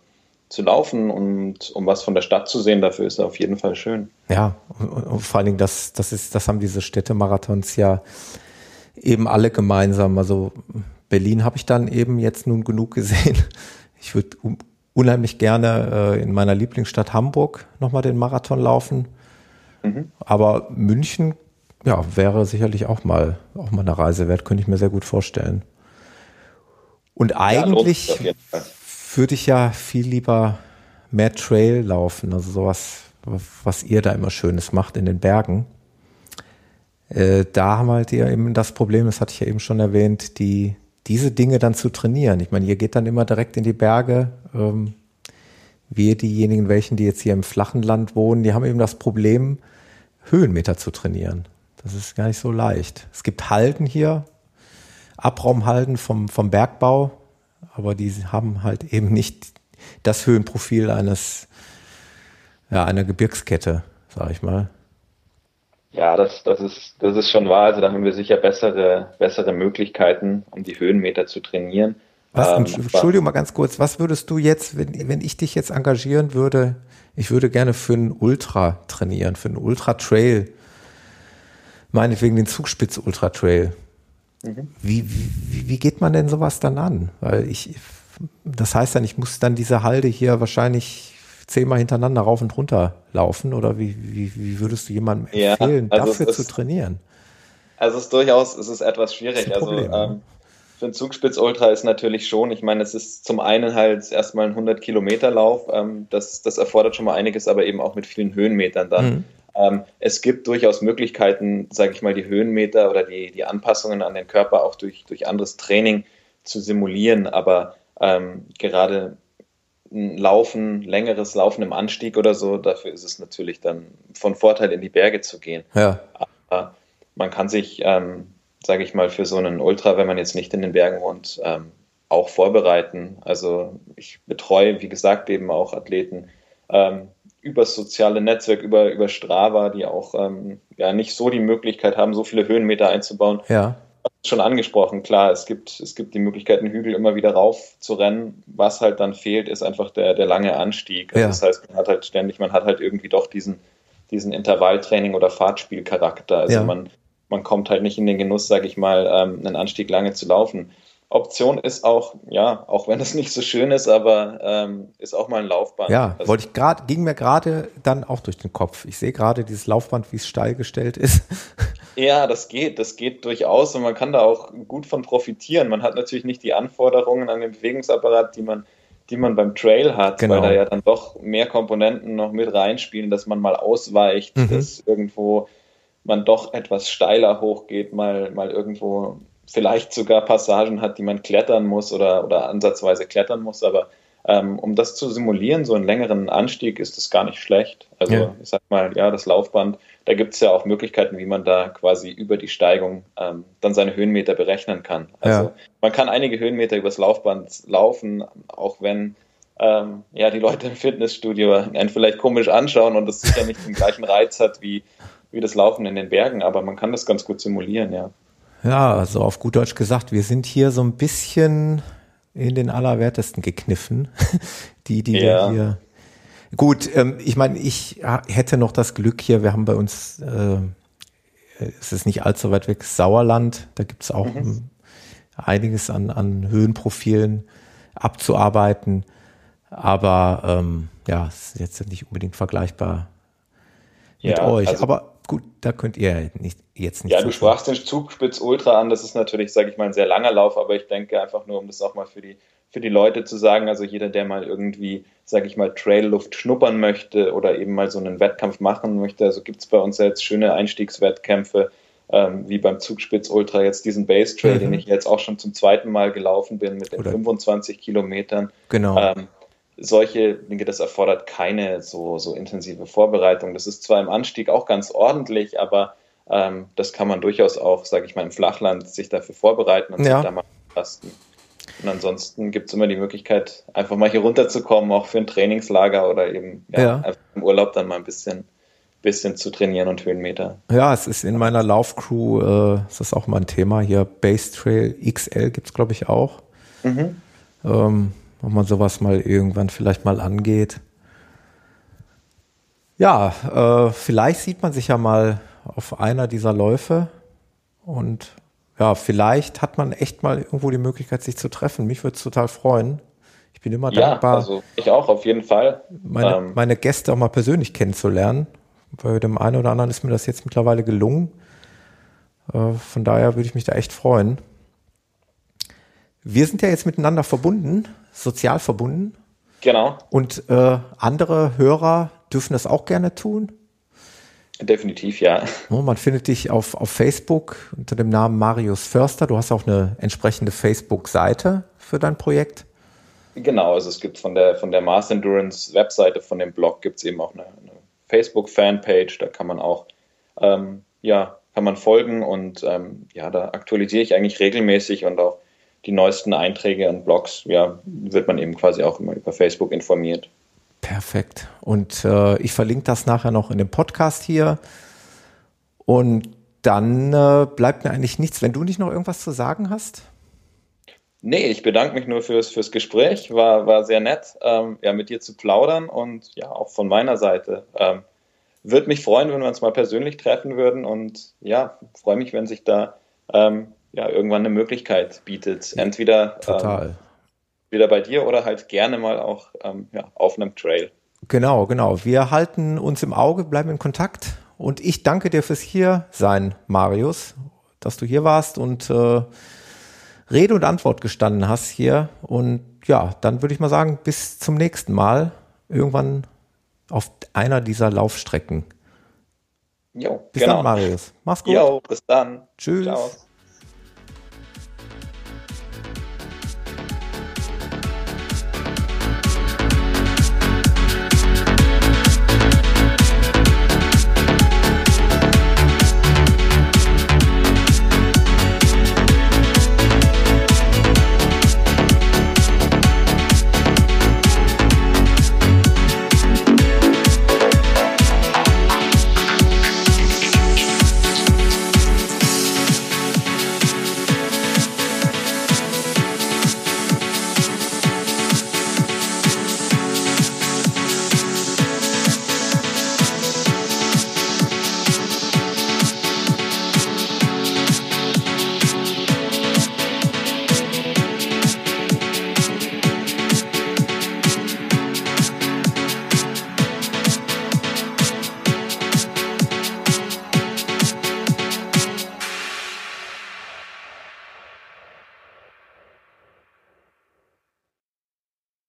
zu laufen und um was von der Stadt zu sehen, dafür ist er auf jeden Fall schön. Ja, und, und vor allen Dingen, das, das, ist, das haben diese Städtemarathons ja eben alle gemeinsam. Also Berlin habe ich dann eben jetzt nun genug gesehen. Ich würde unheimlich gerne äh, in meiner Lieblingsstadt Hamburg nochmal den Marathon laufen. Mhm. Aber München, ja, wäre sicherlich auch mal, auch mal eine Reise wert, könnte ich mir sehr gut vorstellen. Und eigentlich ja, würde ich ja viel lieber mehr Trail laufen, also sowas, was ihr da immer Schönes macht in den Bergen. Äh, da haben wir halt eben das Problem, das hatte ich ja eben schon erwähnt, die diese Dinge dann zu trainieren. Ich meine, ihr geht dann immer direkt in die Berge. Ähm, wir, diejenigen, welchen, die jetzt hier im flachen Land wohnen, die haben eben das Problem, Höhenmeter zu trainieren. Das ist gar nicht so leicht. Es gibt Halden hier, Abraumhalden vom, vom Bergbau, aber die haben halt eben nicht das Höhenprofil eines, ja, einer Gebirgskette, sag ich mal. Ja, das, das, ist, das ist schon wahr. Also da haben wir sicher bessere, bessere Möglichkeiten, um die Höhenmeter zu trainieren. Was, ähm, Entschuldigung mal ganz kurz, was würdest du jetzt, wenn, wenn ich dich jetzt engagieren würde, ich würde gerne für einen Ultra trainieren, für einen Ultra-Trail meinetwegen den Zugspitz Ultra Trail. Mhm. Wie, wie, wie geht man denn sowas dann an? Weil ich, das heißt dann, ich muss dann diese Halde hier wahrscheinlich zehnmal hintereinander rauf und runter laufen oder wie, wie, wie würdest du jemandem empfehlen, ja, also dafür ist, zu trainieren? Also es ist durchaus, es ist etwas schwierig. Also ähm, für einen Zugspitz Ultra ist natürlich schon, ich meine, es ist zum einen halt erstmal ein 100 Kilometer Lauf, ähm, das, das erfordert schon mal einiges, aber eben auch mit vielen Höhenmetern dann. Mhm. Ähm, es gibt durchaus Möglichkeiten, sage ich mal, die Höhenmeter oder die, die Anpassungen an den Körper auch durch, durch anderes Training zu simulieren, aber ähm, gerade ein Laufen, längeres Laufen im Anstieg oder so, dafür ist es natürlich dann von Vorteil, in die Berge zu gehen. Ja. Aber man kann sich, ähm, sage ich mal, für so einen Ultra, wenn man jetzt nicht in den Bergen wohnt, ähm, auch vorbereiten. Also ich betreue, wie gesagt, eben auch Athleten ähm, über das soziale Netzwerk, über, über Strava, die auch ähm, ja nicht so die Möglichkeit haben, so viele Höhenmeter einzubauen. Ja. Schon angesprochen, klar, es gibt, es gibt die Möglichkeit, einen Hügel immer wieder rauf zu rennen. Was halt dann fehlt, ist einfach der, der lange Anstieg. Also ja. Das heißt, man hat halt ständig, man hat halt irgendwie doch diesen, diesen Intervalltraining oder Fahrtspielcharakter. Also ja. man, man kommt halt nicht in den Genuss, sage ich mal, ähm, einen Anstieg lange zu laufen. Option ist auch, ja, auch wenn es nicht so schön ist, aber ähm, ist auch mal ein Laufband. Ja, also, wollte ich gerade, ging mir gerade dann auch durch den Kopf. Ich sehe gerade dieses Laufband, wie es steil gestellt ist. Ja, das geht, das geht durchaus und man kann da auch gut von profitieren. Man hat natürlich nicht die Anforderungen an den Bewegungsapparat, die man, die man beim Trail hat, genau. weil da ja dann doch mehr Komponenten noch mit reinspielen, dass man mal ausweicht, mhm. dass irgendwo man doch etwas steiler hochgeht, mal, mal irgendwo vielleicht sogar Passagen hat, die man klettern muss oder, oder ansatzweise klettern muss, aber ähm, um das zu simulieren, so einen längeren Anstieg, ist das gar nicht schlecht. Also ja. ich sag mal, ja, das Laufband, da gibt es ja auch Möglichkeiten, wie man da quasi über die Steigung ähm, dann seine Höhenmeter berechnen kann. Also ja. man kann einige Höhenmeter übers Laufband laufen, auch wenn ähm, ja, die Leute im Fitnessstudio einen vielleicht komisch anschauen und das sicher nicht den gleichen Reiz hat wie, wie das Laufen in den Bergen, aber man kann das ganz gut simulieren, ja. Ja, also auf gut Deutsch gesagt, wir sind hier so ein bisschen in den Allerwertesten gekniffen. *laughs* die, die ja. wir hier. Gut, ähm, ich meine, ich hätte noch das Glück hier, wir haben bei uns, äh, es ist nicht allzu weit weg, Sauerland, da gibt es auch mhm. einiges an, an Höhenprofilen abzuarbeiten. Aber ähm, ja, es ist jetzt nicht unbedingt vergleichbar mit ja, euch. Also Aber gut, da könnt ihr nicht, jetzt nicht. Ja, du sprachst den Zugspitz Ultra an. Das ist natürlich, sage ich mal, ein sehr langer Lauf, aber ich denke einfach nur, um das auch mal für die, für die Leute zu sagen, also jeder, der mal irgendwie, sage ich mal, Trailluft schnuppern möchte oder eben mal so einen Wettkampf machen möchte, also gibt es bei uns jetzt schöne Einstiegswettkämpfe, ähm, wie beim Zugspitz Ultra jetzt diesen Base Trail, mhm. den ich jetzt auch schon zum zweiten Mal gelaufen bin mit den oder 25 Kilometern. Genau. Ähm, solche Dinge, das erfordert keine so, so intensive Vorbereitung. Das ist zwar im Anstieg auch ganz ordentlich, aber ähm, das kann man durchaus auch, sage ich mal, im Flachland sich dafür vorbereiten und ja. sich da mal tasten. Und ansonsten gibt es immer die Möglichkeit, einfach mal hier runterzukommen, auch für ein Trainingslager oder eben ja, ja. einfach im Urlaub dann mal ein bisschen, bisschen zu trainieren und Höhenmeter. Ja, es ist in meiner Laufcrew, äh, ist das auch mal ein Thema. Hier Base Trail XL gibt es, glaube ich, auch. Mhm. Ähm, ob man sowas mal irgendwann vielleicht mal angeht. Ja, äh, vielleicht sieht man sich ja mal auf einer dieser Läufe und ja, vielleicht hat man echt mal irgendwo die Möglichkeit, sich zu treffen. Mich würde es total freuen. Ich bin immer ja, dankbar. Also ich auch auf jeden Fall. Meine, ähm, meine Gäste auch mal persönlich kennenzulernen. Bei dem einen oder anderen ist mir das jetzt mittlerweile gelungen. Äh, von daher würde ich mich da echt freuen. Wir sind ja jetzt miteinander verbunden sozial verbunden. Genau. Und äh, andere Hörer dürfen das auch gerne tun. Definitiv, ja. Oh, man findet dich auf, auf Facebook unter dem Namen Marius Förster. Du hast auch eine entsprechende Facebook-Seite für dein Projekt. Genau, also es gibt von der, von der Mars Endurance Webseite, von dem Blog gibt es eben auch eine, eine Facebook-Fanpage, da kann man auch, ähm, ja, kann man folgen und ähm, ja, da aktualisiere ich eigentlich regelmäßig und auch die neuesten Einträge und Blogs, ja, wird man eben quasi auch immer über Facebook informiert. Perfekt. Und äh, ich verlinke das nachher noch in dem Podcast hier. Und dann äh, bleibt mir eigentlich nichts, wenn du nicht noch irgendwas zu sagen hast. Nee, ich bedanke mich nur fürs, fürs Gespräch. War, war sehr nett, ähm, ja, mit dir zu plaudern und ja, auch von meiner Seite. Ähm, würde mich freuen, wenn wir uns mal persönlich treffen würden und ja, freue mich, wenn sich da ähm, ja, irgendwann eine Möglichkeit bietet. Entweder ähm, wieder bei dir oder halt gerne mal auch ähm, ja, auf einem Trail. Genau, genau. Wir halten uns im Auge, bleiben in Kontakt und ich danke dir fürs Hiersein, Marius, dass du hier warst und äh, Rede und Antwort gestanden hast hier. Und ja, dann würde ich mal sagen, bis zum nächsten Mal. Irgendwann auf einer dieser Laufstrecken. Jo, bis genau. dann, Marius. Mach's gut. Jo, bis dann. Tschüss. Ciao.